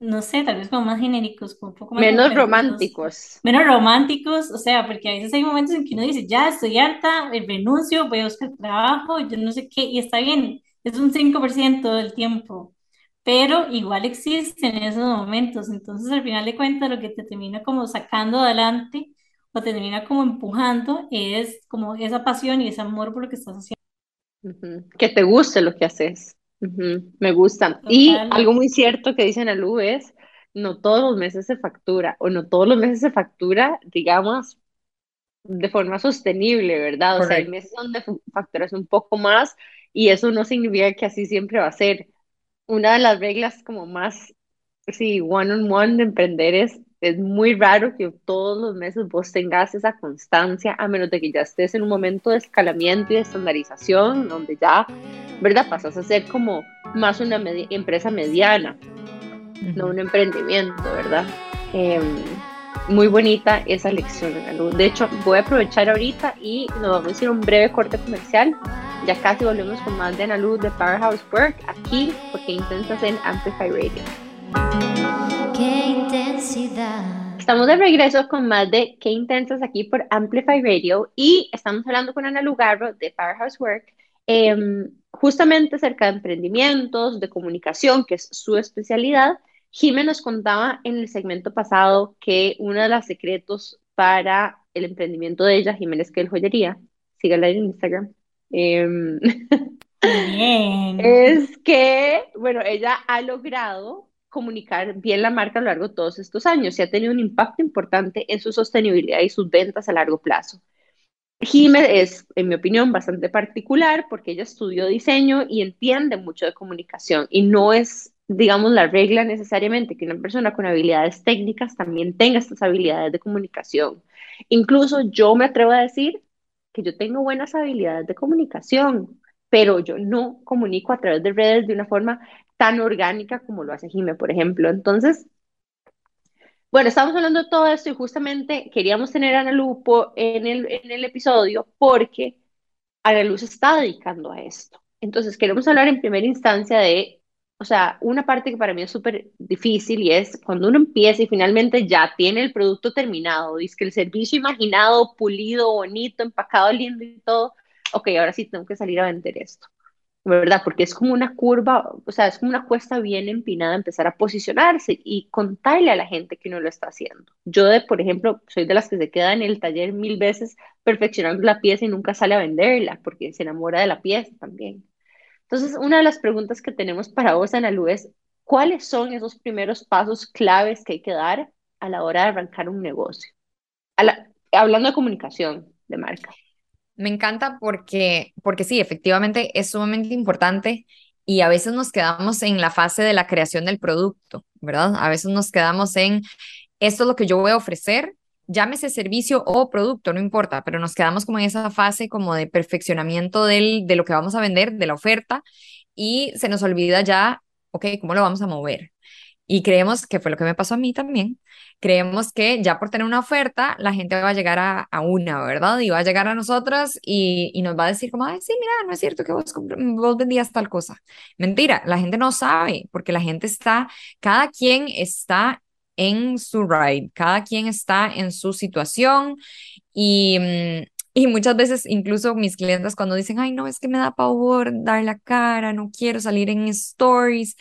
[SPEAKER 1] no sé, tal vez como más genéricos, como un poco más
[SPEAKER 2] Menos románticos.
[SPEAKER 1] menos románticos, o sea, porque a veces hay momentos en que uno dice, ya estoy harta, eh, renuncio, voy a buscar trabajo, yo no sé qué, y está bien, es un 5% del tiempo, pero igual existen esos momentos, entonces al final de cuentas lo que te termina como sacando adelante o te termina como empujando es como esa pasión y ese amor por lo que estás haciendo.
[SPEAKER 2] Que te guste lo que haces. Me gusta. Y
[SPEAKER 1] Total.
[SPEAKER 2] algo muy cierto que dice Analu es, no todos los meses se factura, o no todos los meses se factura, digamos, de forma sostenible, ¿verdad? O sea, hay meses donde facturas un poco más y eso no significa que así siempre va a ser. Una de las reglas como más, sí, one on one de emprender es, es muy raro que todos los meses vos tengas esa constancia, a menos de que ya estés en un momento de escalamiento y de estandarización, donde ya, ¿verdad? Pasas a ser como más una medi- empresa mediana, no un emprendimiento, ¿verdad? Em, muy bonita esa lección, Ana Lu. De hecho, voy a aprovechar ahorita y nos vamos a hacer un breve corte comercial. Ya casi volvemos con más de Ana Lu de Powerhouse Work aquí, porque intentas en Amplify Radio.
[SPEAKER 4] qué intensidad.
[SPEAKER 2] Estamos de regreso con más de Qué Intensas aquí por Amplify Radio y estamos hablando con Ana Lugarro de Powerhouse Work, em, justamente acerca de emprendimientos, de comunicación, que es su especialidad. Jimé nos contaba en el segmento pasado que uno de los secretos para el emprendimiento de ella, Jiménez que el joyería, sígala en Instagram,
[SPEAKER 1] Muy bien.
[SPEAKER 2] es que, bueno, ella ha logrado comunicar bien la marca a lo largo de todos estos años y ha tenido un impacto importante en su sostenibilidad y sus ventas a largo plazo. Jime es, en mi opinión, bastante particular porque ella estudió diseño y entiende mucho de comunicación y no es, digamos, la regla necesariamente que una persona con habilidades técnicas también tenga estas habilidades de comunicación. Incluso yo me atrevo a decir que yo tengo buenas habilidades de comunicación, pero yo no comunico a través de redes de una forma tan orgánica como lo hace Jime, por ejemplo. Entonces, bueno, estamos hablando de todo esto y justamente queríamos tener a Ana Lu po- en el, en el episodio porque Ana Lu se está dedicando a esto. Entonces, queremos hablar en primera instancia de, o sea, una parte que para mí es súper difícil y es cuando uno empieza y finalmente ya tiene el producto terminado, dice que el servicio imaginado, pulido, bonito, empacado, lindo y todo, ok, ahora sí tengo que salir a vender esto. ¿verdad? Porque es como una curva, o sea, es como una cuesta bien empinada empezar a posicionarse y contarle a la gente que uno lo está haciendo. Yo, de, por ejemplo, soy de las que se queda en el taller mil veces perfeccionando la pieza y nunca sale a venderla porque se enamora de la pieza también. Entonces, una de las preguntas que tenemos para vos, Ana Lu, es ¿cuáles son esos primeros pasos claves que hay que dar a la hora de arrancar un negocio? Hablando de comunicación de marca.
[SPEAKER 3] Me encanta porque, porque sí, efectivamente es sumamente importante y a veces nos quedamos en la fase de la creación del producto, ¿verdad? A veces nos quedamos en esto es lo que yo voy a ofrecer llámese servicio o producto, no importa, pero nos quedamos como en esa fase como de perfeccionamiento del, de lo que vamos a vender, de la oferta, y se nos olvida ya, ok, ¿cómo lo vamos a mover? Y creemos que fue lo que me pasó a mí también. Creemos que ya por tener una oferta, la gente va a llegar a, a una, ¿verdad? Y va a llegar a nosotras y, y, nos va a decir como, ay, sí, mira, no es cierto que vos, vos vendías tal cosa. Mentira, la gente no sabe porque la gente está, cada quien está en su ride, cada quien está en su situación y, mm, y muchas veces incluso mis clientes cuando dicen, ay, no, es que me da pavor dar la cara, no quiero salir en stories,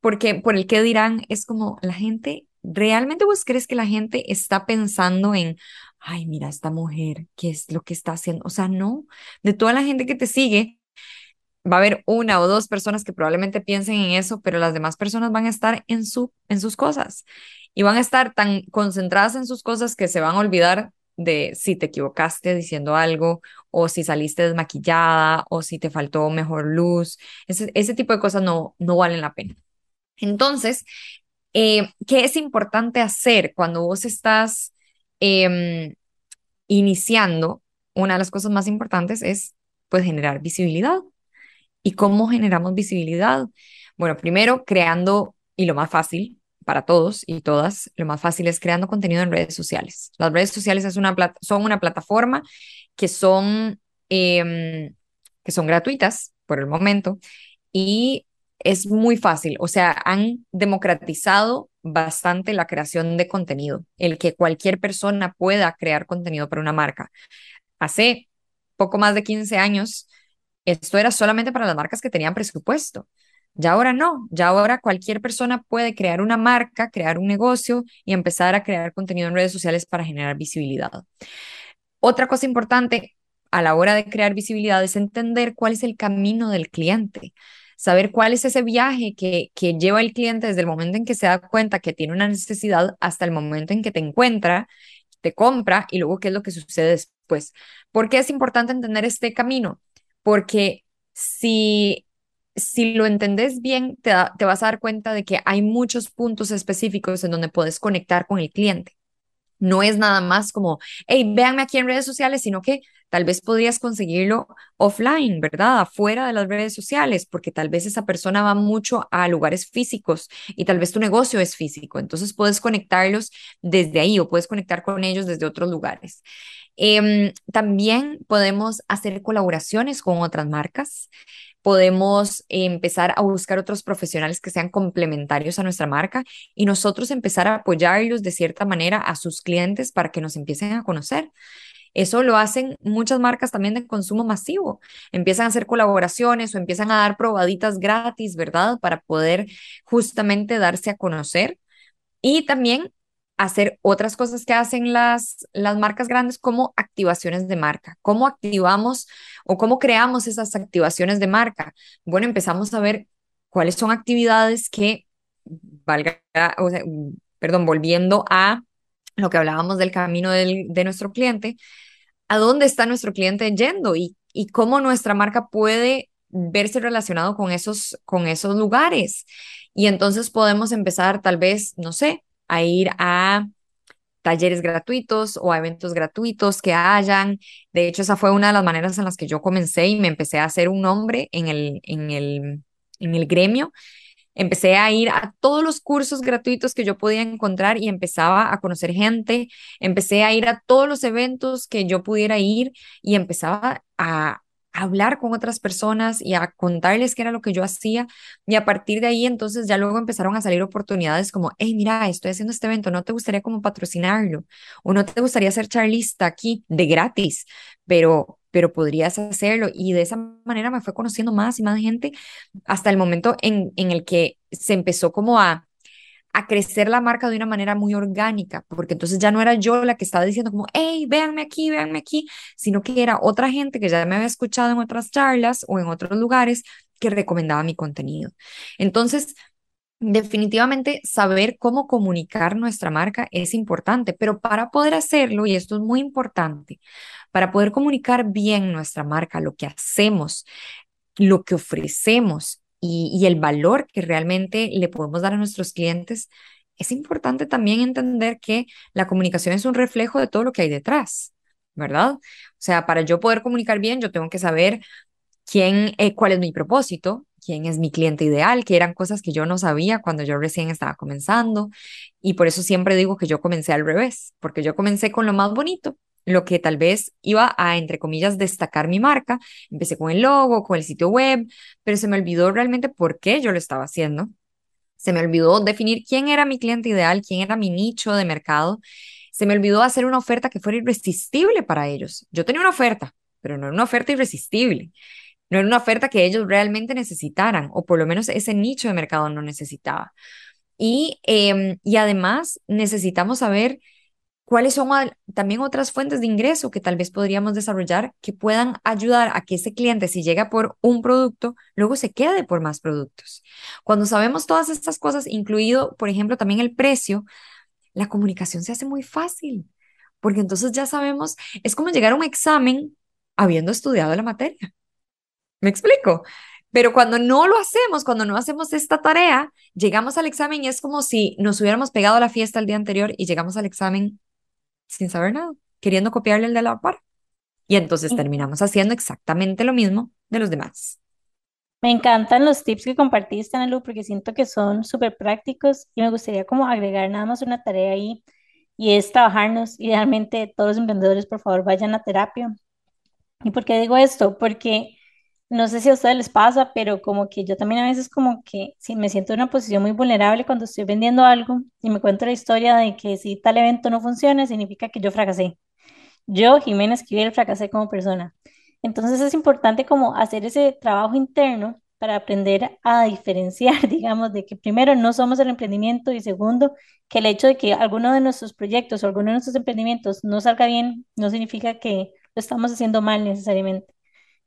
[SPEAKER 3] porque por el que dirán, es como la gente, ¿realmente vos crees que la gente está pensando en, ay, mira, esta mujer, ¿qué es lo que está haciendo? O sea, no, de toda la gente que te sigue, va a haber una o dos personas que probablemente piensen en eso, pero las demás personas van a estar en, su, en sus cosas y van a estar tan concentradas en sus cosas que se van a olvidar de si te equivocaste diciendo algo o si saliste desmaquillada o si te faltó mejor luz. Ese, ese tipo de cosas no, no valen la pena. Entonces, eh, ¿qué es importante hacer cuando vos estás eh, iniciando? Una de las cosas más importantes es pues generar visibilidad. ¿Y cómo generamos visibilidad? Bueno, primero creando, y lo más fácil, para todos y todas, lo más fácil es creando contenido en redes sociales. Las redes sociales es una son una plataforma que son, eh, que son gratuitas por el momento y es muy fácil, o sea, han democratizado bastante la creación de contenido, el que cualquier persona pueda crear contenido para una marca. Hace poco más de 15 años, esto era solamente para las marcas que tenían presupuesto. Ya ahora no, ya ahora cualquier persona puede crear una marca, crear un negocio y empezar a crear contenido en redes sociales para generar visibilidad. Otra cosa importante a la hora de crear visibilidad es entender cuál es el camino del cliente, saber cuál es ese viaje que, que lleva el cliente desde el momento en que se da cuenta que tiene una necesidad hasta el momento en que te encuentra, te compra y luego qué es lo que sucede después. ¿Por qué es importante entender este camino? Porque si si lo entendés bien, te, vas a dar cuenta de que hay muchos puntos específicos en donde puedes conectar con el cliente. No es nada más como, hey, véanme aquí en redes sociales, sino que tal vez podrías conseguirlo offline, ¿verdad? Afuera de las redes sociales, porque tal vez esa persona va mucho a lugares físicos y tal vez tu negocio es físico. Entonces puedes conectarlos desde ahí o puedes conectar con ellos desde otros lugares. Eh, también podemos hacer colaboraciones con otras marcas podemos empezar a buscar otros profesionales que sean complementarios a nuestra marca y nosotros empezar a apoyarlos de cierta manera a sus clientes para que nos empiecen a conocer. Eso lo hacen muchas marcas también de consumo masivo. Empiezan a hacer colaboraciones o empiezan a dar probaditas gratis, ¿verdad? Para poder justamente darse a conocer. Y también hacer otras cosas que hacen las, las marcas grandes como activaciones de marca. ¿Cómo activamos o cómo creamos esas activaciones de marca? Bueno, empezamos a ver cuáles son actividades que, valga, o perdón, volviendo a lo que hablábamos del camino del, de nuestro cliente, ¿a dónde está nuestro cliente yendo y, y cómo nuestra marca puede verse relacionado con esos, con esos lugares? Y entonces podemos empezar tal vez, no sé, a ir a talleres gratuitos o a eventos gratuitos que hayan. De hecho, esa fue una de las maneras en las que yo comencé y me empecé a hacer un nombre en el, en el, en el gremio. Empecé a ir a todos los cursos gratuitos que yo podía encontrar y empezaba a conocer gente. Empecé a ir a todos los eventos que yo pudiera ir y empezaba a, hablar con otras personas y a contarles qué era lo que yo hacía. Y a partir de ahí, entonces ya luego empezaron a salir oportunidades como, hey, mira, estoy haciendo este evento, ¿no te gustaría como patrocinarlo? ¿O no te gustaría ser charlista aquí de gratis? Pero, pero podrías hacerlo. Y de esa manera me fue conociendo más y más gente hasta el momento en, en el que se empezó como a a crecer la marca de una manera muy orgánica, porque entonces ya no era yo la que estaba diciendo como, hey, véanme aquí, véanme aquí, sino que era otra gente que ya me había escuchado en otras charlas o en otros lugares que recomendaba mi contenido. Entonces, definitivamente saber cómo comunicar nuestra marca es importante, pero para poder hacerlo, y esto es muy importante, para poder comunicar bien nuestra marca, lo que hacemos, lo que ofrecemos y, el valor que realmente le podemos dar a nuestros clientes, es importante también entender que la comunicación es un reflejo de todo lo que hay detrás, ¿verdad? O sea, para yo poder comunicar bien, yo tengo que saber quién, eh, cuál es mi propósito, quién es mi cliente ideal, que eran cosas que yo no sabía cuando yo recién estaba comenzando. Y por eso siempre digo que yo comencé al revés, porque yo comencé con lo más bonito, lo que tal vez iba a, entre comillas, destacar mi marca. Empecé con el logo, con el sitio web, pero se me olvidó realmente por qué yo lo estaba haciendo. Se me olvidó definir quién era mi cliente ideal, quién era mi nicho de mercado. Se me olvidó hacer una oferta que fuera irresistible para ellos. Yo tenía una oferta, pero no era una oferta irresistible. No era una oferta que ellos realmente necesitaran, o por lo menos ese nicho de mercado no necesitaba. Y, em, y además necesitamos saber cuáles son también otras fuentes de ingreso que tal vez podríamos desarrollar que puedan ayudar a que ese cliente, si llega por un producto, luego se quede por más productos. Cuando sabemos todas estas cosas, incluido, por ejemplo, también el precio, la comunicación se hace muy fácil, porque entonces ya sabemos, es como llegar a un examen habiendo estudiado la materia. ¿Me explico? Pero cuando no lo hacemos, cuando no hacemos esta tarea, llegamos al examen y es como si nos hubiéramos pegado a la fiesta el día anterior y llegamos al examen sin saber nada, queriendo copiarle el de la par. Y entonces terminamos haciendo exactamente lo mismo de los demás.
[SPEAKER 1] Me encantan los tips que compartiste, Ana porque siento que son súper prácticos y me gustaría como agregar nada más una tarea ahí y es trabajarnos. Idealmente todos los emprendedores, por favor, vayan a terapia. ¿Y por qué digo esto? Porque no sé si a ustedes les pasa, pero como que yo también a veces como que si me siento en una posición muy vulnerable cuando estoy vendiendo algo y me cuento la historia de que si tal evento no funciona, significa que yo fracasé. Yo, Jimena Esquivel, fracasé como persona. Entonces es importante como hacer ese trabajo interno para aprender a diferenciar, digamos, de que primero no somos el emprendimiento y segundo, que el hecho de que alguno de nuestros proyectos o alguno de nuestros emprendimientos no salga bien, no significa que lo estamos haciendo mal necesariamente.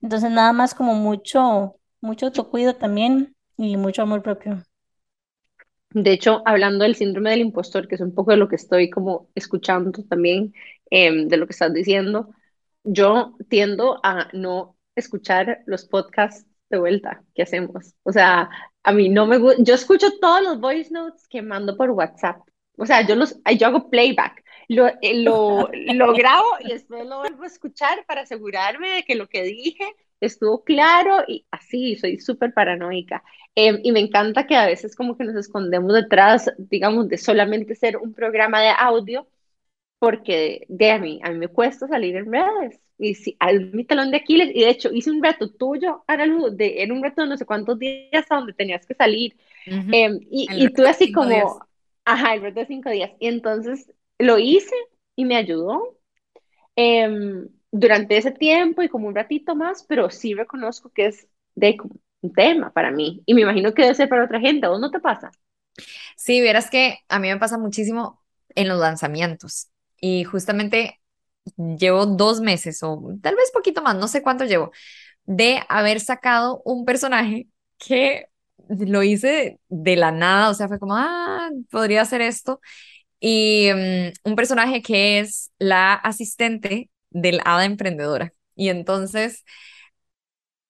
[SPEAKER 1] Entonces, nada más como mucho, mucho autocuido también y mucho amor propio.
[SPEAKER 2] De hecho, hablando del síndrome del impostor, que es un poco de lo que estoy como escuchando también, em, de lo que estás diciendo, yo tiendo a no escuchar los podcasts de vuelta que hacemos. O sea, a mí no me gusta, yo escucho todos los voice notes que mando por WhatsApp. O sea, yo, los, yo hago playback lo, eh, lo, lo grabo y después lo vuelvo a escuchar para asegurarme de que lo que dije estuvo claro y así, soy súper paranoica. Em, y me encanta que a veces como que nos escondemos detrás, digamos, de solamente ser un programa de audio, porque de a mí, a mí me cuesta salir en redes. Y si, al mi talón de Aquiles, y de hecho hice un reto tuyo, Ana de, era un reto de no sé cuántos días a donde tenías que salir. Em, y, y tú así como, ajá, el reto de cinco días. Y entonces lo hice y me ayudó em, durante ese tiempo y como un ratito más, pero sí reconozco que es de un tema para mí y me imagino que debe ser para otra gente. ¿A vos no te pasa?
[SPEAKER 3] Sí, verás que a mí me pasa muchísimo en los lanzamientos y justamente llevo dos meses o tal vez poquito más, no sé cuánto llevo, de haber sacado un personaje que lo hice de la nada, o sea, fue como, ah, podría hacer esto y mm, un personaje que es la asistente del hada emprendedora. Y entonces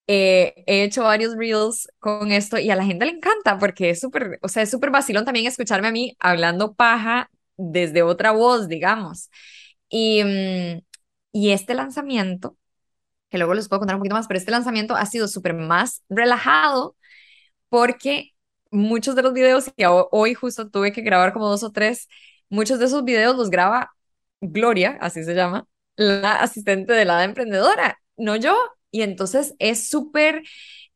[SPEAKER 3] eh, he hecho varios reels con esto y a la gente le encanta porque es súper, o sea, es súper vacilón también escucharme a mí hablando paja desde otra voz, digamos. Y, mm, y este lanzamiento, que luego les puedo contar un poquito más, pero este lanzamiento ha sido súper más relajado porque muchos de los videos, y hoy justo tuve que grabar como dos o tres, Muchos de esos videos los graba Gloria, así se llama, la asistente de la emprendedora, no yo. Y entonces es súper,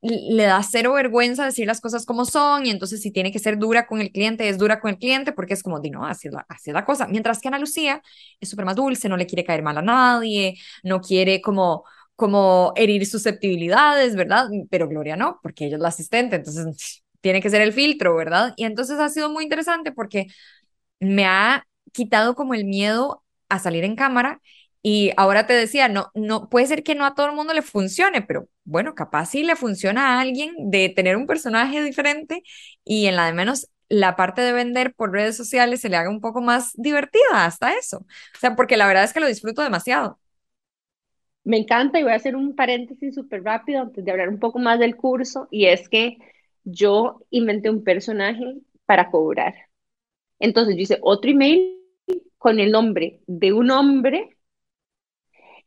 [SPEAKER 3] le da cero vergüenza decir las cosas como son y entonces si tiene que ser dura con el cliente, es dura con el cliente porque es como, no, así es la, así la cosa. Mientras que Ana Lucía es súper más dulce, no le quiere caer mal a nadie, no quiere como como herir susceptibilidades, ¿verdad? Pero Gloria no, porque ella es la asistente, entonces tiene que ser el filtro, ¿verdad? Y entonces ha sido muy interesante porque me ha quitado como el miedo a salir en cámara y ahora te decía, no, no puede ser que no a todo el mundo le funcione, pero bueno, capaz sí le funciona a alguien de tener un personaje diferente y en la de menos la parte de vender por redes sociales se le haga un poco más divertida hasta eso. O sea, porque la verdad es que lo disfruto demasiado.
[SPEAKER 2] Me encanta y voy a hacer un paréntesis súper rápido antes de hablar un poco más del curso y es que yo inventé un personaje para cobrar Entonces yo hice otro email con el nombre de un hombre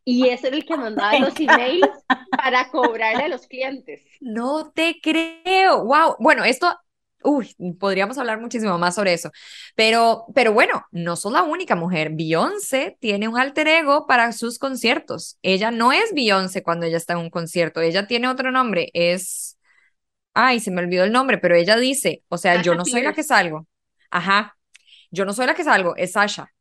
[SPEAKER 2] y ese era el que mandaba los emails para cobrarle a los clientes.
[SPEAKER 3] No te creo. Wow. Bueno, esto, uy, podríamos hablar muchísimo más sobre eso. Pero, pero bueno, no sos la única mujer. Beyoncé tiene un alter ego para sus conciertos. Ella no es Beyoncé cuando ella está en un concierto. Ella tiene otro nombre. Es, ay, se me olvidó el nombre, pero ella dice, o sea, yo no soy la que salgo. Ajá. Yo no soy la que salgo, es Sasha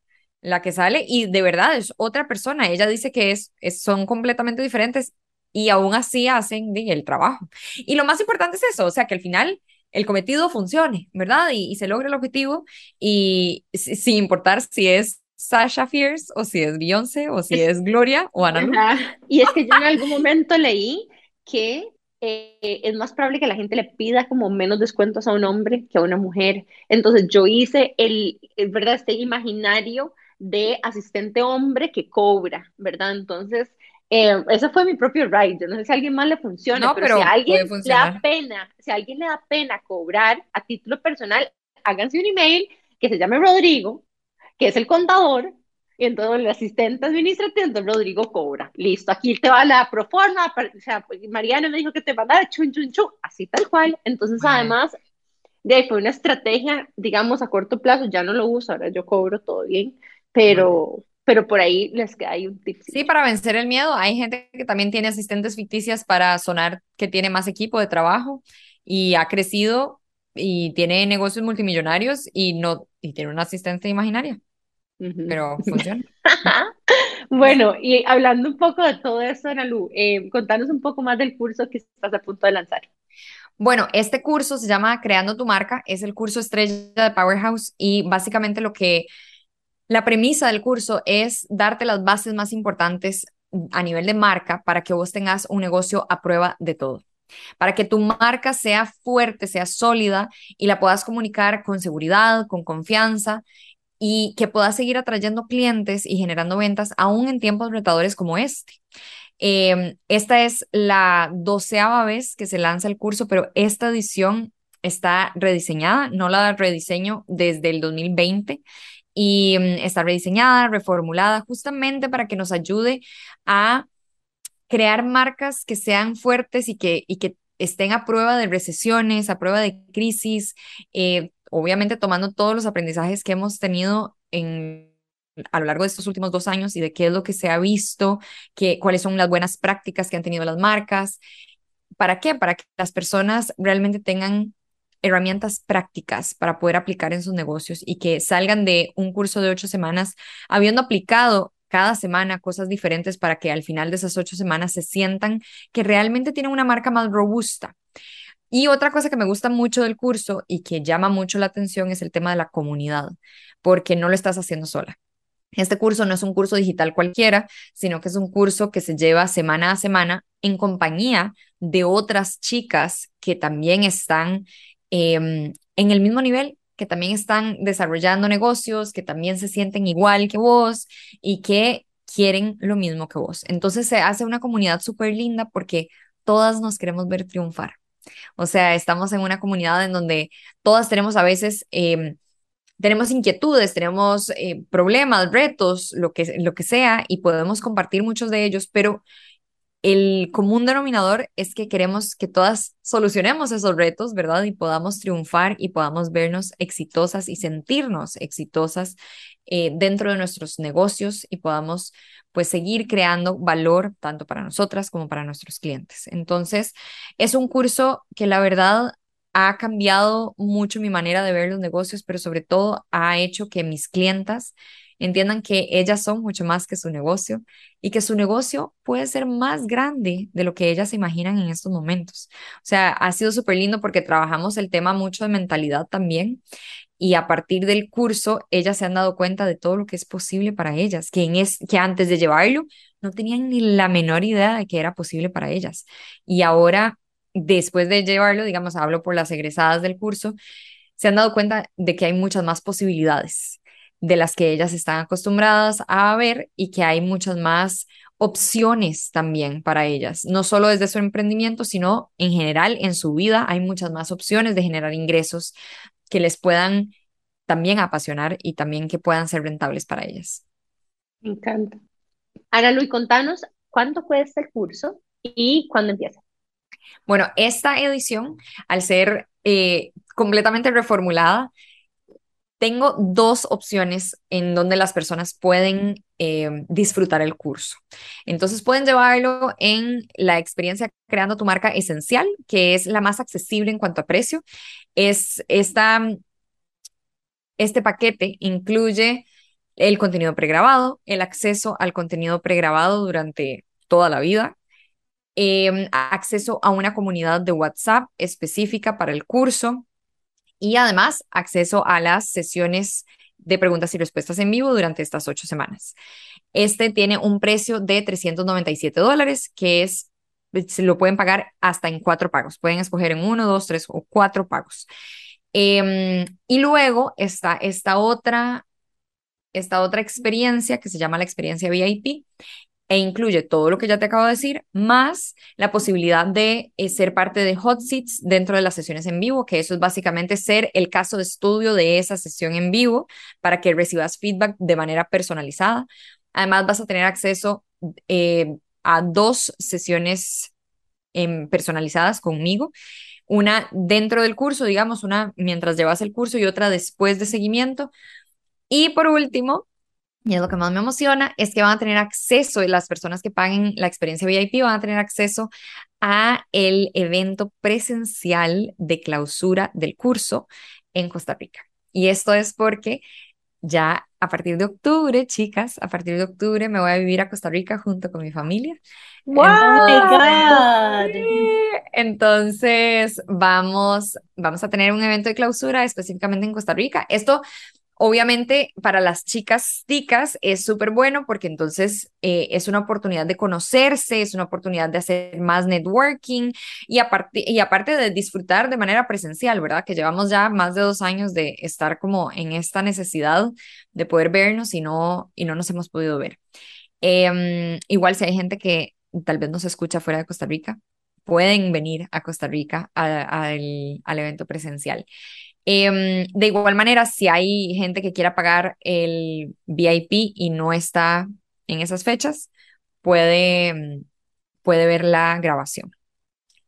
[SPEAKER 3] la que sale y de verdad es otra persona. Ella dice que es, son completamente diferentes y aún así hacen el trabajo. Y lo más importante es eso, o sea, que al final el cometido funcione, ¿verdad? Y, se logre el objetivo y sin importar si es Sasha Fierce o si es Beyoncé o si es, Gloria o Ana
[SPEAKER 2] Y es que yo en algún momento leí que eh, es más probable que la gente le pida como menos descuentos a un hombre que a una mujer. Entonces yo hice el, ¿verdad? Este imaginario de asistente hombre que cobra, ¿verdad? Entonces, eh, ese fue mi propio ride. Yo no sé si a alguien más le funciona, pero, si a alguien le da pena, si a alguien le da pena cobrar a título personal, háganse un email que se llame Rodrigo, que es el contador, y entonces el asistente administrativo, entonces Rodrigo cobra. Listo, aquí te va la proforma, o sea, pues, Mariana me dijo que te mandara chun, chun, chun, así tal cual. Entonces, además, de ahí fue una estrategia, digamos, a corto plazo, ya no lo uso, ahora yo cobro todo bien, pero, pero por ahí les queda ahí un tip.
[SPEAKER 3] Sí, para vencer el miedo, hay gente que también tiene asistentes ficticias para sonar que tiene más equipo de trabajo y ha crecido y tiene negocios multimillonarios y no y tiene una asistente imaginaria. Pero funciona.
[SPEAKER 2] bueno, y hablando un poco de todo esto, Analu, eh, contanos un poco más del curso que estás a punto de lanzar.
[SPEAKER 3] Bueno, este curso se llama Creando tu marca, es el curso estrella de Powerhouse y básicamente lo que la premisa del curso es darte las bases más importantes a nivel de marca para que vos tengas un negocio a prueba de todo. Para que tu marca sea fuerte, sea sólida y la puedas comunicar con seguridad, con confianza y que puedas seguir atrayendo clientes y generando ventas aún en tiempos retadores como este. Em, esta es la doceava vez que se lanza el curso, pero esta edición está rediseñada, no la rediseño desde el 2020 y mm, está rediseñada, reformulada justamente para que nos ayude a crear marcas que sean fuertes y que, y que estén a prueba de recesiones, a prueba de crisis, eh, obviamente tomando todos los aprendizajes que hemos tenido en, a lo largo de estos últimos dos años y de qué es lo que se ha visto, que, cuáles son las buenas prácticas que han tenido las marcas. ¿Para qué? Para que las personas realmente tengan herramientas prácticas para poder aplicar en sus negocios y que salgan de un curso de ocho semanas habiendo aplicado cada semana cosas diferentes para que al final de esas ocho semanas se sientan que realmente tienen una marca más robusta. Y otra cosa que me gusta mucho del curso y que llama mucho la atención es el tema de la comunidad, porque no lo estás haciendo sola. Este curso no es un curso digital cualquiera, sino que es un curso que se lleva semana a semana en compañía de otras chicas que también están Em, en el mismo nivel, que también están desarrollando negocios, que también se sienten igual que vos y que quieren lo mismo que vos. Entonces se hace una comunidad súper linda porque todas nos queremos ver triunfar. O sea, estamos en una comunidad en donde todas tenemos a veces... Em, tenemos inquietudes, tenemos eh, problemas, retos, lo que, lo que sea, y podemos compartir muchos de ellos, pero el común denominador es que queremos que todas solucionemos esos retos, ¿verdad? Y podamos triunfar y podamos vernos exitosas y sentirnos exitosas eh, dentro de nuestros negocios y podamos pues seguir creando valor tanto para nosotras como para nuestros clientes. Entonces, es un curso que la verdad ha cambiado mucho mi manera de ver los negocios, pero sobre todo ha hecho que mis clientas entiendan que ellas son mucho más que su negocio y que su negocio puede ser más grande de lo que ellas se imaginan en estos momentos. O sea, ha sido súper lindo porque trabajamos el tema mucho de mentalidad también y a partir del curso ellas se han dado cuenta de todo lo que es posible para ellas, que, en es, que antes de llevarlo no tenían ni la menor idea de que era posible para ellas. Y ahora, después de llevarlo, digamos, hablo por las egresadas del curso, se han dado cuenta de que hay muchas más posibilidades de las que ellas están acostumbradas a ver y que hay muchas más opciones también para ellas, no solo desde su emprendimiento, sino en general en su vida hay muchas más opciones de generar ingresos que les puedan también apasionar y también que puedan ser rentables para ellas.
[SPEAKER 2] Me encanta. Ana Luis, contanos cuánto cuesta el curso y cuándo empieza.
[SPEAKER 3] Bueno, esta edición, al ser eh, completamente reformulada, tengo dos opciones en donde las personas pueden eh, disfrutar el curso. Entonces pueden llevarlo en la experiencia creando tu marca esencial, que es la más accesible en cuanto a precio. Es esta, este paquete incluye el contenido pregrabado, el acceso al contenido pregrabado durante toda la vida, em, acceso a una comunidad de WhatsApp específica para el curso, y además acceso a las sesiones de preguntas y respuestas en vivo durante estas ocho semanas. Este tiene un precio de 397 dólares, que es, se lo pueden pagar hasta en cuatro pagos. Pueden escoger en uno, dos, tres o cuatro pagos. Em, y luego está esta otra, esta otra experiencia que se llama la experiencia VIP, e incluye todo lo que ya te acabo de decir, más la posibilidad de eh, ser parte de hot seats dentro de las sesiones en vivo, que eso es básicamente ser el caso de estudio de esa sesión en vivo para que recibas feedback de manera personalizada. Además, vas a tener acceso eh, a dos sesiones em, personalizadas conmigo. Una dentro del curso, digamos, una mientras llevas el curso y otra después de seguimiento. Y por último, y es lo que más me emociona, es que van a tener acceso, las personas que paguen la experiencia VIP van a tener acceso a el evento presencial de clausura del curso en Costa Rica. Y esto es porque ya a partir de octubre, chicas, a partir de octubre me voy a vivir a Costa Rica junto con mi familia.
[SPEAKER 1] ¡Wow!
[SPEAKER 3] Entonces, entonces vamos, vamos a tener un evento de clausura específicamente en Costa Rica. Esto Obviamente, para las chicas ticas es súper bueno porque entonces eh, es una oportunidad de conocerse, es una oportunidad de hacer más networking y aparte, y aparte de disfrutar de manera presencial, ¿verdad? Que llevamos ya más de dos años de estar como en esta necesidad de poder vernos y no, y no nos hemos podido ver. Em, igual si hay gente que tal vez nos escucha fuera de Costa Rica, pueden venir a Costa Rica al evento presencial. Em, de igual manera, si hay gente que quiera pagar el VIP y no está en esas fechas, puede, puede ver la grabación.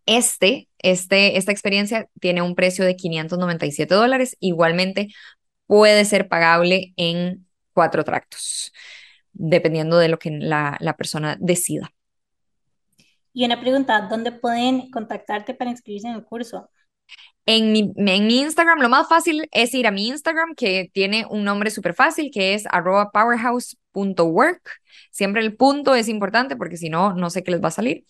[SPEAKER 3] Este, este, esta experiencia tiene un precio de 597 dólares. Igualmente, puede ser pagable en cuatro tractos, dependiendo de lo que la, la persona decida.
[SPEAKER 1] Y una pregunta, ¿dónde pueden contactarte para inscribirse en el curso?
[SPEAKER 3] En mi, en mi Instagram, lo más fácil es ir a mi Instagram, que tiene un nombre súper fácil, que es arroba powerhouse.work. Siempre el punto es importante porque si no, no sé qué les va a salir.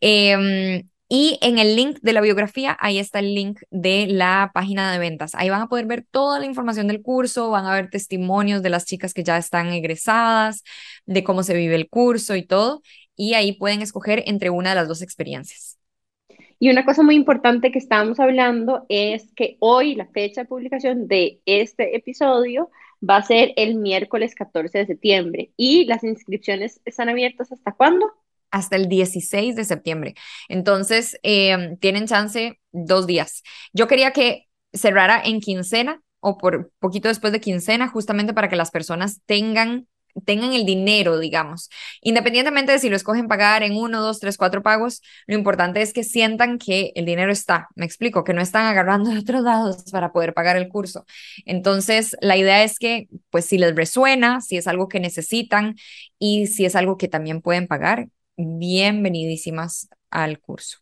[SPEAKER 3] Em, y en el link de la biografía, ahí está el link de la página de ventas. Ahí van a poder ver toda la información del curso, van a ver testimonios de las chicas que ya están egresadas, de cómo se vive el curso y todo. Y ahí pueden escoger entre una de las dos experiencias.
[SPEAKER 2] Y una cosa muy importante que estábamos hablando es que hoy la fecha de publicación de este episodio va a ser el miércoles 14 de septiembre y las inscripciones están abiertas hasta cuándo?
[SPEAKER 3] Hasta el 16 de septiembre. Entonces, em, tienen chance dos días. Yo quería que cerrara en quincena o por poquito después de quincena, justamente para que las personas tengan tengan el dinero, digamos. Independientemente de si lo escogen pagar en uno, dos, tres, cuatro pagos, lo importante es que sientan que el dinero está. Me explico, que no están agarrando de otros lados para poder pagar el curso. Entonces, la idea es que, pues, si les resuena, si es algo que necesitan y si es algo que también pueden pagar, bienvenidísimas al curso.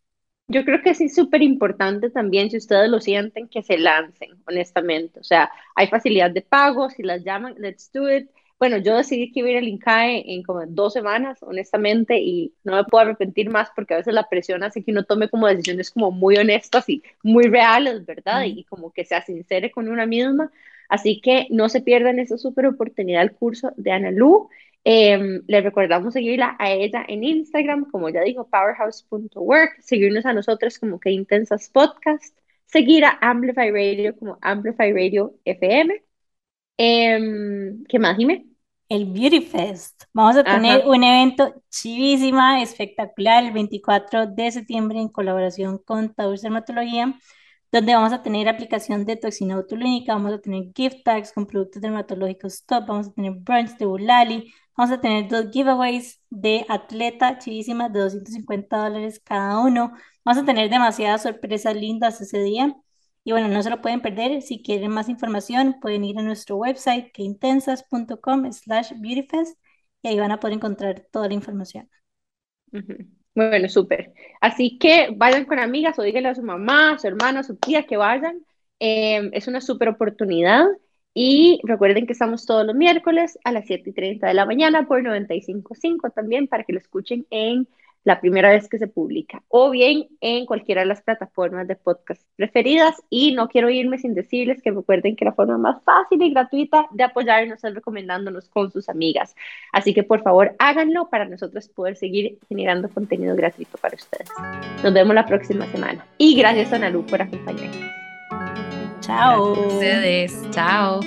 [SPEAKER 2] Yo creo que es súper importante también, si ustedes lo sienten, que se lancen, honestamente. O sea, hay facilidad de pago, si las llaman, let's do it bueno, yo decidí que iba a ir al INCAE en como dos semanas, honestamente, y no me puedo arrepentir más porque a veces la presión hace que uno tome como decisiones como muy honestas y muy reales, ¿verdad? Y como que sea sincere con una misma. Así que no se pierdan esa súper oportunidad del curso de Ana Lu. Eh, les recordamos seguirla a ella en Instagram, como ya digo, powerhouse.work, seguirnos a nosotros como que intensas podcast, seguir a Amplify Radio como Amplify Radio FM. Em, ¿Qué más, Jimé?
[SPEAKER 1] El Beauty Fest. Vamos a tener un evento chivísima, espectacular, el 24 de septiembre en colaboración con Taur Dermatología, donde vamos a tener aplicación de toxina botulínica, vamos a tener gift tags con productos dermatológicos top, vamos a tener brunch de Bulali, vamos a tener dos giveaways de atleta chivísimas de 250 dólares cada uno, vamos a tener demasiadas sorpresas lindas ese día. Y bueno, no se lo pueden perder. Si quieren más información, pueden ir a nuestro website, queintensas.com slash beautyfest, y ahí van a poder encontrar toda la información.
[SPEAKER 2] Bueno, súper. Así que vayan con amigas o díganle a su mamá, a su hermana, a su tía que vayan. Em, es una súper oportunidad. Y recuerden que estamos todos los miércoles a las 7 y 30 de la mañana por 95.5 también para que lo escuchen en la primera vez que se publica o bien en cualquiera de las plataformas de podcast preferidas. Y no quiero irme sin decirles que recuerden que la forma más fácil y gratuita de apoyarnos es recomendándonos con sus amigas. Así que por favor háganlo para nosotros poder seguir generando contenido gratuito para ustedes. Nos vemos la próxima semana. Y gracias a Nalu por acompañarnos.
[SPEAKER 1] Chao.
[SPEAKER 3] ustedes. Chao.